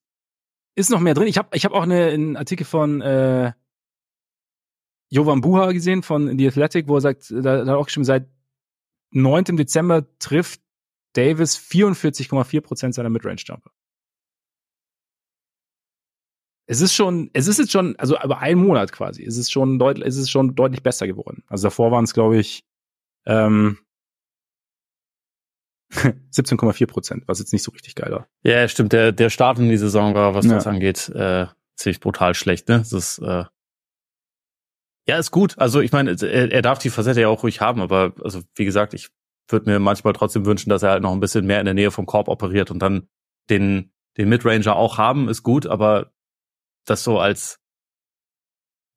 ist noch mehr drin. Ich habe ich hab auch eine, einen Artikel von äh, Jovan Buha gesehen von The Athletic, wo er sagt, da, hat er auch geschrieben, seit 9. Dezember trifft Davis 44,4 Prozent seiner Midrange-Jumper. Es ist schon, es ist jetzt schon, also über einen Monat quasi, es ist schon deutlich, es ist schon deutlich besser geworden. Also davor waren es, glaube ich, ähm, 17,4 Prozent, was jetzt nicht so richtig geil war. Ja, stimmt. Der, der Start in die Saison war, was ja. das angeht, äh, ziemlich brutal schlecht. Ne? Das ist, äh, ja, ist gut. Also ich meine, er, er darf die Facette ja auch ruhig haben, aber also wie gesagt, ich würde mir manchmal trotzdem wünschen, dass er halt noch ein bisschen mehr in der Nähe vom Korb operiert und dann den, den Midranger auch haben, ist gut, aber das so als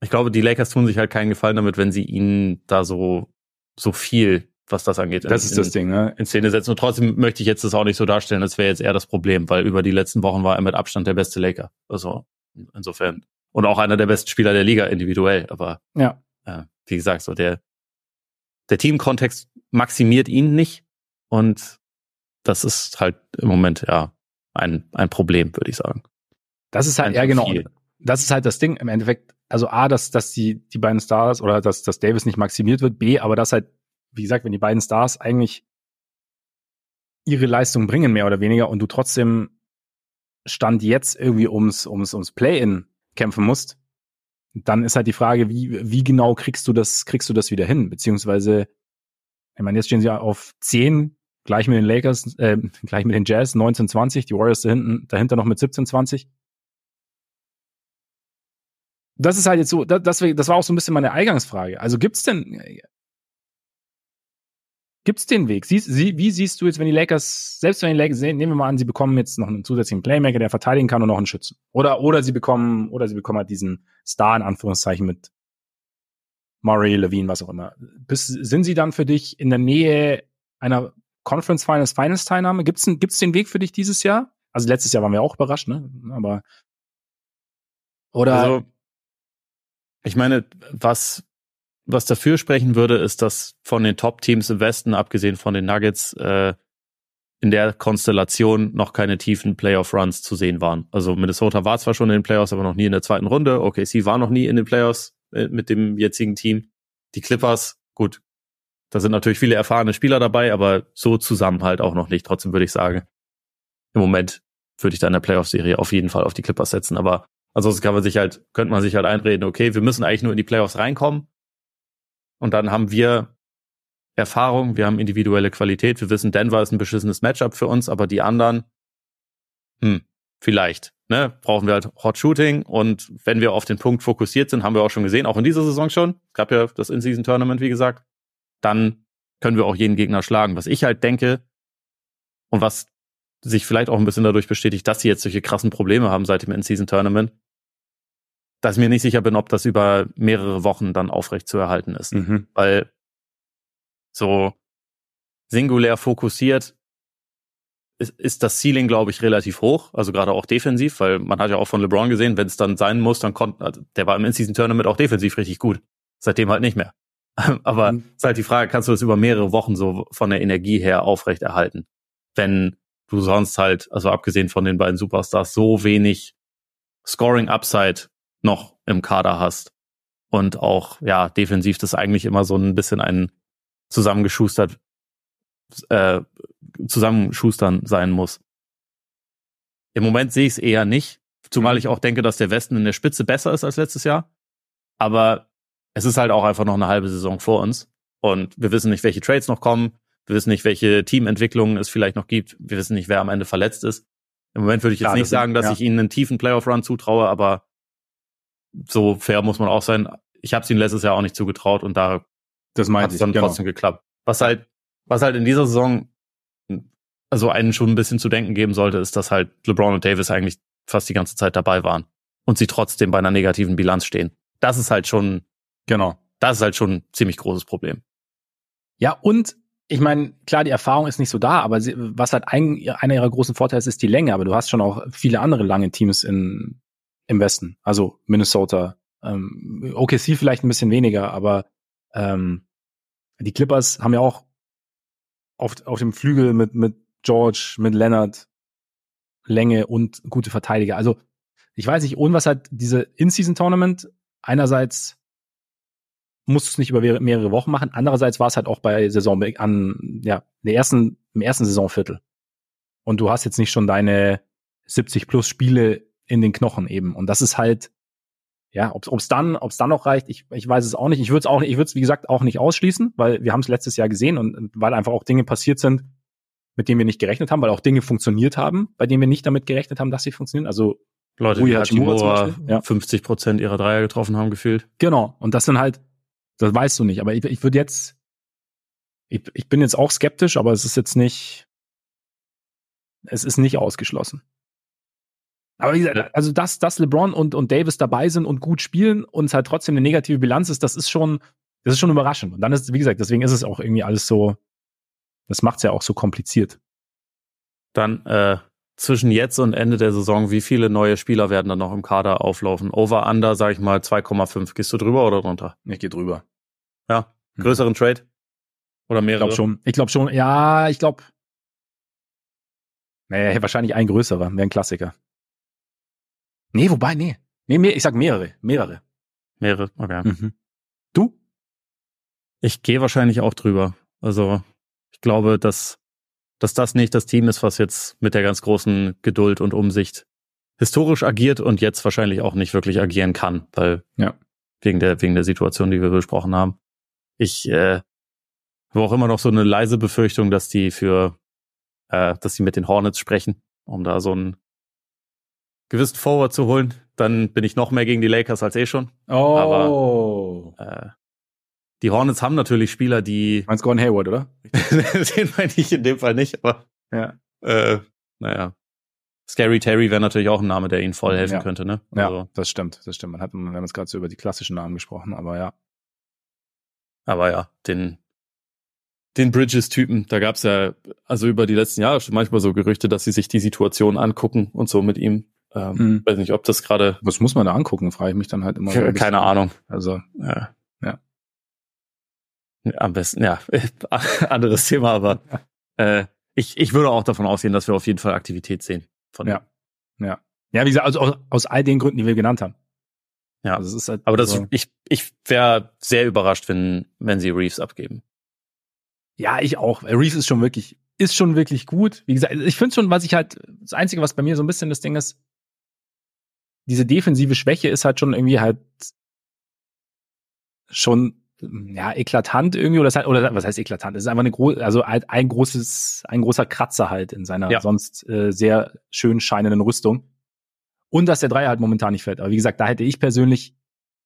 ich glaube, die Lakers tun sich halt keinen Gefallen damit, wenn sie ihn da so, so viel, was das angeht, das in, ist das Ding, ne? in Szene setzen. Und trotzdem möchte ich jetzt das auch nicht so darstellen, das wäre jetzt eher das Problem, weil über die letzten Wochen war er mit Abstand der beste Laker. Also insofern. Und auch einer der besten Spieler der Liga individuell. Aber ja. Äh, wie gesagt, so der, der Teamkontext maximiert ihn nicht. Und das ist halt im Moment ja ein, ein Problem, würde ich sagen. Das ist halt, ein ja genau. Viel. Das ist halt das Ding. Im Endeffekt also A, dass, dass die, die beiden Stars oder dass, dass Davis nicht maximiert wird, B, aber dass halt, wie gesagt, wenn die beiden Stars eigentlich ihre Leistung bringen, mehr oder weniger, und du trotzdem Stand jetzt irgendwie ums, ums, ums Play-In kämpfen musst, dann ist halt die Frage, wie, wie genau kriegst du das, kriegst du das wieder hin? Beziehungsweise, ich meine, jetzt stehen sie auf 10, gleich mit den Lakers, äh, gleich mit den Jazz, 19-20, die Warriors dahinten, dahinter noch mit 17-20 das ist halt jetzt so, das, das war auch so ein bisschen meine Eingangsfrage. Also gibt's denn, gibt's den Weg? Sie, sie, wie siehst du jetzt, wenn die Lakers, selbst wenn die Lakers, nehmen wir mal an, sie bekommen jetzt noch einen zusätzlichen Playmaker, der verteidigen kann und noch einen Schützen. Oder, oder sie bekommen, oder sie bekommen halt diesen Star in Anführungszeichen mit Murray, Levine, was auch immer. Bis, sind sie dann für dich in der Nähe einer Conference Finals Finals Teilnahme? Gibt's, gibt's den Weg für dich dieses Jahr? Also letztes Jahr waren wir auch überrascht, ne? Aber, oder, also, ich meine, was, was dafür sprechen würde, ist, dass von den Top-Teams im Westen, abgesehen von den Nuggets, äh, in der Konstellation noch keine tiefen Playoff-Runs zu sehen waren. Also Minnesota war zwar schon in den Playoffs, aber noch nie in der zweiten Runde. OKC war noch nie in den Playoffs äh, mit dem jetzigen Team. Die Clippers, gut, da sind natürlich viele erfahrene Spieler dabei, aber so zusammen halt auch noch nicht. Trotzdem würde ich sagen, im Moment würde ich da in der Playoff-Serie auf jeden Fall auf die Clippers setzen. Aber Ansonsten kann man sich halt, könnte man sich halt einreden, okay, wir müssen eigentlich nur in die Playoffs reinkommen. Und dann haben wir Erfahrung, wir haben individuelle Qualität. Wir wissen, Denver ist ein beschissenes Matchup für uns, aber die anderen, hm, vielleicht. Ne, brauchen wir halt Hot Shooting und wenn wir auf den Punkt fokussiert sind, haben wir auch schon gesehen, auch in dieser Saison schon, es gab ja das In-Season-Tournament, wie gesagt, dann können wir auch jeden Gegner schlagen. Was ich halt denke und was sich vielleicht auch ein bisschen dadurch bestätigt, dass sie jetzt solche krassen Probleme haben seit dem In-Season-Tournament, dass ich mir nicht sicher bin, ob das über mehrere Wochen dann aufrecht zu erhalten ist. Mhm. Weil so singulär fokussiert ist, ist das Ceiling, glaube ich, relativ hoch, also gerade auch defensiv, weil man hat ja auch von LeBron gesehen, wenn es dann sein muss, dann konnte, also der war im In-Season-Tournament auch defensiv richtig gut. Seitdem halt nicht mehr. Aber mhm. ist halt die Frage, kannst du das über mehrere Wochen so von der Energie her aufrecht erhalten? Wenn du sonst halt, also abgesehen von den beiden Superstars, so wenig Scoring Upside noch im Kader hast. Und auch, ja, defensiv das eigentlich immer so ein bisschen ein zusammengeschustert, äh, zusammenschustern sein muss. Im Moment sehe ich es eher nicht, zumal ich auch denke, dass der Westen in der Spitze besser ist als letztes Jahr. Aber es ist halt auch einfach noch eine halbe Saison vor uns. Und wir wissen nicht, welche Trades noch kommen. Wir wissen nicht, welche Teamentwicklungen es vielleicht noch gibt. Wir wissen nicht, wer am Ende verletzt ist. Im Moment würde ich jetzt Klar, nicht sagen, dass ja. ich ihnen einen tiefen Playoff-Run zutraue, aber so fair muss man auch sein. Ich habe es ihnen letztes Jahr auch nicht zugetraut und da das hat es dann genau. trotzdem geklappt. Was halt, was halt in dieser Saison also einen schon ein bisschen zu denken geben sollte, ist, dass halt LeBron und Davis eigentlich fast die ganze Zeit dabei waren und sie trotzdem bei einer negativen Bilanz stehen. Das ist halt schon, genau, das ist halt schon ein ziemlich großes Problem. Ja, und ich meine, klar, die Erfahrung ist nicht so da, aber sie, was halt ein, einer ihrer großen Vorteile ist, ist die Länge. Aber du hast schon auch viele andere lange Teams in, im Westen. Also Minnesota, ähm, OKC vielleicht ein bisschen weniger, aber ähm, die Clippers haben ja auch auf, auf dem Flügel mit, mit George, mit Leonard Länge und gute Verteidiger. Also ich weiß nicht, und was halt diese In-Season-Tournament einerseits musst du es nicht über mehrere Wochen machen. Andererseits war es halt auch bei Saison an ja der ersten im ersten Saisonviertel. Und du hast jetzt nicht schon deine 70 plus Spiele in den Knochen eben. Und das ist halt ja, ob es dann, ob es dann noch reicht, ich, ich weiß es auch nicht. Ich würde es auch nicht, ich würde es wie gesagt auch nicht ausschließen, weil wir haben es letztes Jahr gesehen und weil einfach auch Dinge passiert sind, mit denen wir nicht gerechnet haben, weil auch Dinge funktioniert haben, bei denen wir nicht damit gerechnet haben, dass sie funktionieren. Also Leute, Rui die Hachimura zum Hachimura ja. 50 Prozent ihrer Dreier getroffen haben, gefühlt. Genau. Und das sind halt, das weißt du nicht. Aber ich, ich würde jetzt, ich, ich bin jetzt auch skeptisch, aber es ist jetzt nicht, es ist nicht ausgeschlossen. Aber wie gesagt, Ja. also dass, dass LeBron und, und Davis dabei sind und gut spielen und es halt trotzdem eine negative Bilanz ist, das ist schon, das ist schon überraschend. Und dann ist, wie gesagt, deswegen ist es auch irgendwie alles so, das macht es ja auch so kompliziert. Dann äh, zwischen jetzt und Ende der Saison, wie viele neue Spieler werden dann noch im Kader auflaufen? Over, under, sag ich mal, 2,5. Gehst du drüber oder drunter? Ich gehe drüber. Ja. Mhm. Größeren Trade? Oder Ich mehrere? glaube schon. Ich glaube schon. Ja, ich glaube. Nee, wahrscheinlich ein größerer, wäre ein Klassiker. Nee, wobei, nee. Nee, mehr, ich sag mehrere. Mehrere. Mehrere, okay. Mhm. Du? Ich gehe wahrscheinlich auch drüber. Also ich glaube, dass, dass das nicht das Team ist, was jetzt mit der ganz großen Geduld und Umsicht historisch agiert und jetzt wahrscheinlich auch nicht wirklich agieren kann, weil Ja. wegen der wegen der Situation, die wir besprochen haben. Ich äh, habe auch immer noch so eine leise Befürchtung, dass die für äh, dass sie mit den Hornets sprechen, um da so einen gewissen Forward zu holen. Dann bin ich noch mehr gegen die Lakers als eh schon. Oh. Äh, die Hornets haben natürlich Spieler, die Meinst Gordon Hayward, oder? den meine ich in dem Fall nicht, aber Ja. äh, naja. Scary Terry wäre natürlich auch ein Name, der ihnen voll helfen Ja. könnte, ne? Ja, Also, das stimmt, das stimmt. Man hat, wir haben jetzt gerade so über die klassischen Namen gesprochen, aber ja. aber ja, den, den Bridges-Typen, da gab's ja, also über die letzten Jahre schon manchmal so Gerüchte, dass sie sich die Situation angucken und so mit ihm. Ähm, Hm. Weiß nicht, ob das gerade, Was muss man da angucken, frage ich mich dann halt immer. so bisschen. keine Ahnung. Also, Ja. Ja. Am besten, ja, anderes Thema, aber äh, ich, ich würde auch davon ausgehen, dass wir auf jeden Fall Aktivität sehen. Von Ja. ja. Ja, wie gesagt, also aus, aus all den Gründen, die wir genannt haben. Ja. Also es ist halt, Aber das, also, ich, ich wäre sehr überrascht, wenn, wenn sie Reeves abgeben. Ja, ich auch. Reeves ist schon wirklich, ist schon wirklich gut. Wie gesagt, ich finde schon, was ich halt, das Einzige, was bei mir so ein bisschen das Ding ist, diese defensive Schwäche ist halt schon irgendwie halt schon ja eklatant irgendwie oder halt, oder was heißt eklatant? Es ist einfach eine große, also halt ein großes, ein großer Kratzer halt in seiner Ja. sonst äh, sehr schön scheinenden Rüstung. Und dass der Dreier halt momentan nicht fällt. Aber wie gesagt, da hätte ich persönlich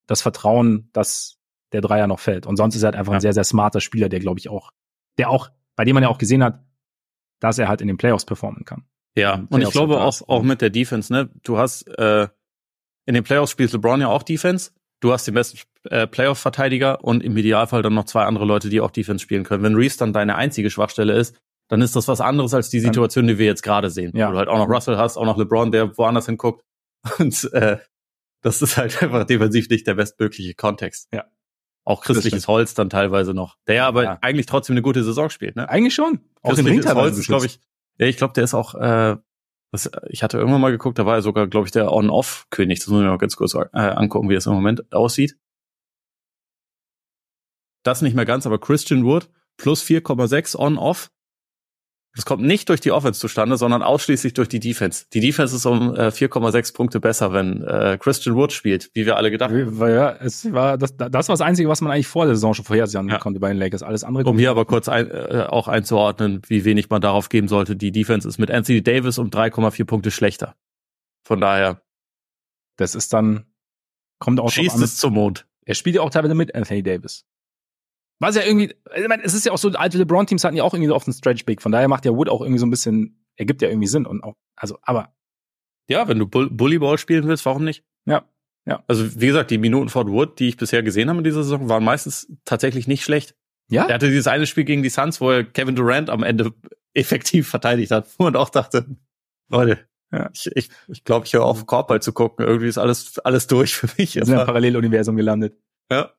das Vertrauen, dass der Dreier noch fällt. Und sonst ist er halt einfach Ja. ein sehr, sehr smarter Spieler, der glaube ich auch, der auch, bei dem man ja auch gesehen hat, dass er halt in den Playoffs performen kann. Ja, und ich glaube auch, auch mit der Defense, ne? Du hast äh, in den Playoffs spielt LeBron ja auch Defense. Du hast den besten äh, Playoff-Verteidiger und im Idealfall dann noch zwei andere Leute, die auch Defense spielen können. Wenn Reeves dann deine einzige Schwachstelle ist, dann ist das was anderes als die Situation, die wir jetzt gerade sehen. Ja. Wo du halt auch noch Russell hast, auch noch LeBron, der woanders hinguckt. Und äh, das ist halt einfach defensiv nicht der bestmögliche Kontext. Ja. Auch christliches. Holz dann teilweise noch. Der aber Ja. eigentlich trotzdem eine gute Saison spielt, ne? Eigentlich schon. Auch den Ring teilweise glaube ich. Ja, ich glaube, der ist auch. Äh, was, ich hatte irgendwann mal geguckt, da war er sogar, glaube ich, der On-Off-König. Das muss ich mir mal ganz kurz äh, angucken, wie das im Moment aussieht. Das nicht mehr ganz, aber Christian Wood plus 4,6 On-Off. Das kommt nicht durch die Offense zustande, sondern ausschließlich durch die Defense. Die Defense ist um äh, 4,6 Punkte besser, wenn äh, Christian Wood spielt, wie wir alle gedacht haben. Ja, es war das, das war das Einzige, was man eigentlich vor der Saison schon vorhersehen Ja. konnte bei den Lakers. Alles andere. Um hier aber kurz ein, äh, auch einzuordnen, wie wenig man darauf geben sollte. Die Defense ist mit Anthony Davis um 3,4 Punkte schlechter. Von daher das ist dann kommt auch schießt es zum Mond. Er spielt ja auch teilweise mit Anthony Davis. Was ja irgendwie, ich meine, es ist ja auch so, alte LeBron-Teams hatten ja auch irgendwie so oft einen Stretch Big. Von daher macht ja Wood auch irgendwie so ein bisschen, ergibt ja irgendwie Sinn und auch, also, aber Ja, wenn du Bull Bullyball spielen willst, warum nicht? Ja, ja. Also wie gesagt, die Minuten vor Wood, die ich bisher gesehen habe in dieser Saison, waren meistens tatsächlich nicht schlecht. ja, Er hatte dieses eine Spiel gegen die Suns, wo er Kevin Durant am Ende effektiv verteidigt hat, wo man auch dachte, Leute, Ja. ich ich, ich, glaube, ich höre auf, Korbball zu gucken. Irgendwie ist alles alles durch für mich. wir sind im Paralleluniversum gelandet. ja,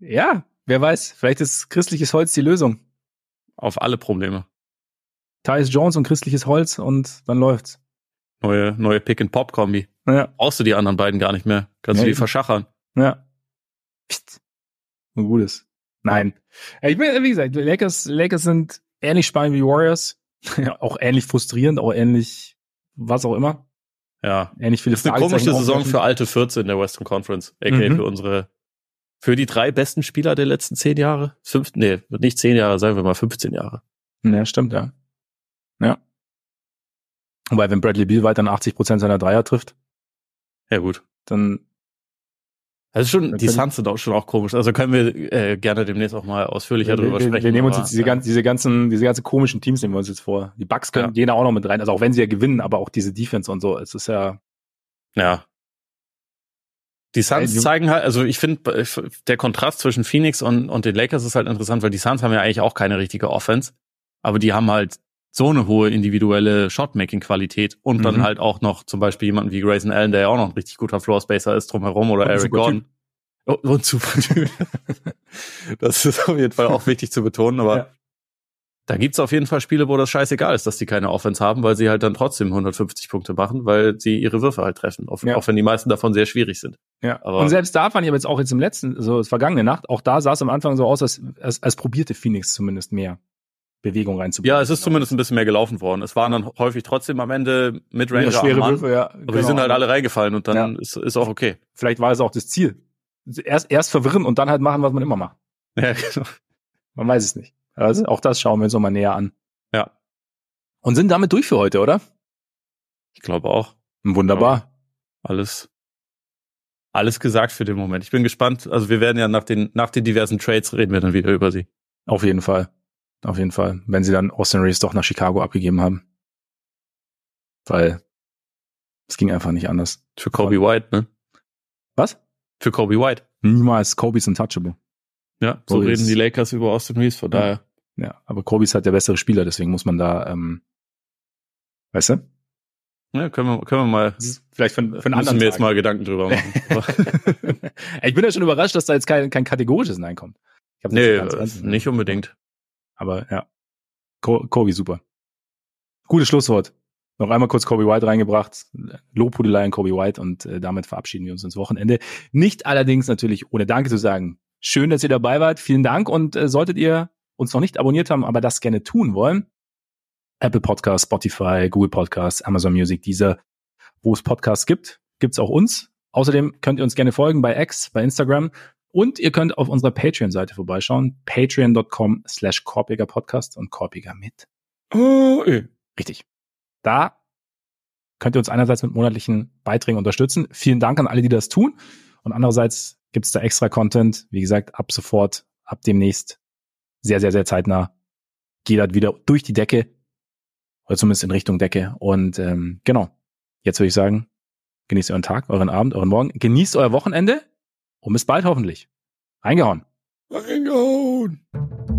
Ja, wer weiß, vielleicht ist christliches Holz die Lösung. auf alle Probleme. Tyus Jones und christliches Holz und dann läuft's. Neue neue Pick-and-Pop-Kombi. Ja, Brauchst du die anderen beiden gar nicht mehr. Kannst Ja, du die eben. verschachern. ja. Psst. Ein gutes. Nein. Ja, Ich bin, wie gesagt, Lakers, Lakers sind ähnlich spannend wie Warriors. auch ähnlich frustrierend, auch ähnlich, was auch immer. Ja, Ähnlich viele Das ist eine komische Saison für alte 14 der Western Conference, aka Mhm. für unsere, für die drei besten Spieler der letzten zehn Jahre. Fünf, nee, nicht zehn Jahre, sagen wir mal 15 Jahre. Ja, stimmt, ja. Ja. Wobei, wenn Bradley Beal weiter 80 Prozent seiner Dreier trifft, Ja, gut. dann Also schon, die Suns sind auch schon auch komisch. Also können wir äh, gerne demnächst auch mal ausführlicher wir, drüber wir, sprechen. wir nehmen uns jetzt diese, ja. ganzen, diese ganzen, diese ganzen komischen Teams nehmen wir uns jetzt vor. Die Bucks können Ja. gehen auch noch mit rein. Also auch wenn sie ja gewinnen, aber auch diese Defense und so. Es ist ja, Ja. Die Suns zeigen halt, also ich finde, der Kontrast zwischen Phoenix und, und den Lakers ist halt interessant, weil die Suns haben ja eigentlich auch keine richtige Offense, aber die haben halt so eine hohe individuelle Shotmaking-Qualität und dann Mhm. halt auch noch zum Beispiel jemanden wie Grayson Allen, der ja auch noch ein richtig guter Floor-Spacer ist drumherum oder Eric Gordon. Oh, und super Typ. das ist auf jeden Fall auch wichtig zu betonen, aber Ja. Da gibt's auf jeden Fall Spiele, wo das scheißegal ist, dass die keine Offense haben, weil sie halt dann trotzdem 150 Punkte machen, weil sie ihre Würfe halt treffen, auch, Ja. auch wenn die meisten davon sehr schwierig sind. ja. Aber- und selbst da fand ich aber jetzt auch jetzt im letzten, so vergangene Nacht, auch da sah es am Anfang so aus, als, als, als probierte Phoenix zumindest mehr Bewegung reinzubringen. Ja, es ist zumindest ein bisschen mehr gelaufen worden. Es waren dann häufig trotzdem am Ende Midranger ja, schwere Würfe, ja. aber genau. die sind halt alle reingefallen und dann Ja. ist, ist auch okay. Vielleicht war es auch das Ziel. Erst, erst verwirren und dann halt machen, was man immer macht. Ja, genau. Man weiß es nicht. Also auch das schauen wir uns nochmal näher an. Ja. Und sind damit durch für heute, oder? Ich glaube auch. Wunderbar. Alles, alles gesagt für den Moment. Ich bin gespannt. Also wir werden ja nach den, nach den diversen Trades reden wir dann wieder über sie. Auf jeden Fall. Auf jeden Fall. Wenn sie dann Austin Reeves doch nach Chicago abgegeben haben. Weil es ging einfach nicht anders. Für Kobe White, ne? Was? Für Kobe White. Niemals Kobe's untouchable. Ja, so Kobe reden ist- die Lakers über Austin Reeves, von Ja. daher. Ja, aber Kobe's halt der bessere Spieler, deswegen muss man da, ähm, weißt du? Ja, können wir, können wir mal, ist vielleicht für, für einen müssen anderen wir jetzt mal Gedanken drüber machen. ich bin ja schon überrascht, dass da jetzt kein, kein kategorisches Nein kommt. Ich hab's nee, ganz ernst genommen. nicht unbedingt. Aber ja. Ko Kobe super. Gutes Schlusswort. Noch einmal kurz Kobe White reingebracht. Lobhudelei an Kobe White und äh, damit verabschieden wir uns ins Wochenende. Nicht allerdings natürlich ohne Danke zu sagen. Schön, dass ihr dabei wart. Vielen Dank und äh, solltet ihr uns noch nicht abonniert haben, aber das gerne tun wollen, Apple Podcasts, Spotify, Google Podcasts, Amazon Music, dieser, wo es Podcasts gibt, gibt's auch uns. Außerdem könnt ihr uns gerne folgen bei X, bei Instagram und ihr könnt auf unserer Patreon-Seite vorbeischauen. Patreon.com slash Korpiger Podcast und Korpiger mit. Oh, eh. Richtig. Da könnt ihr uns einerseits mit monatlichen Beiträgen unterstützen. Vielen Dank an alle, die das tun. Und andererseits gibt's da extra Content. Wie gesagt, ab sofort, ab demnächst, sehr, sehr, sehr zeitnah, geht das wieder durch die Decke. Oder zumindest in Richtung Decke. Und ähm, genau, jetzt würde ich sagen, genießt euren Tag, euren Abend, euren Morgen. Genießt euer Wochenende und bis bald hoffentlich. Reingehauen. Reingehauen.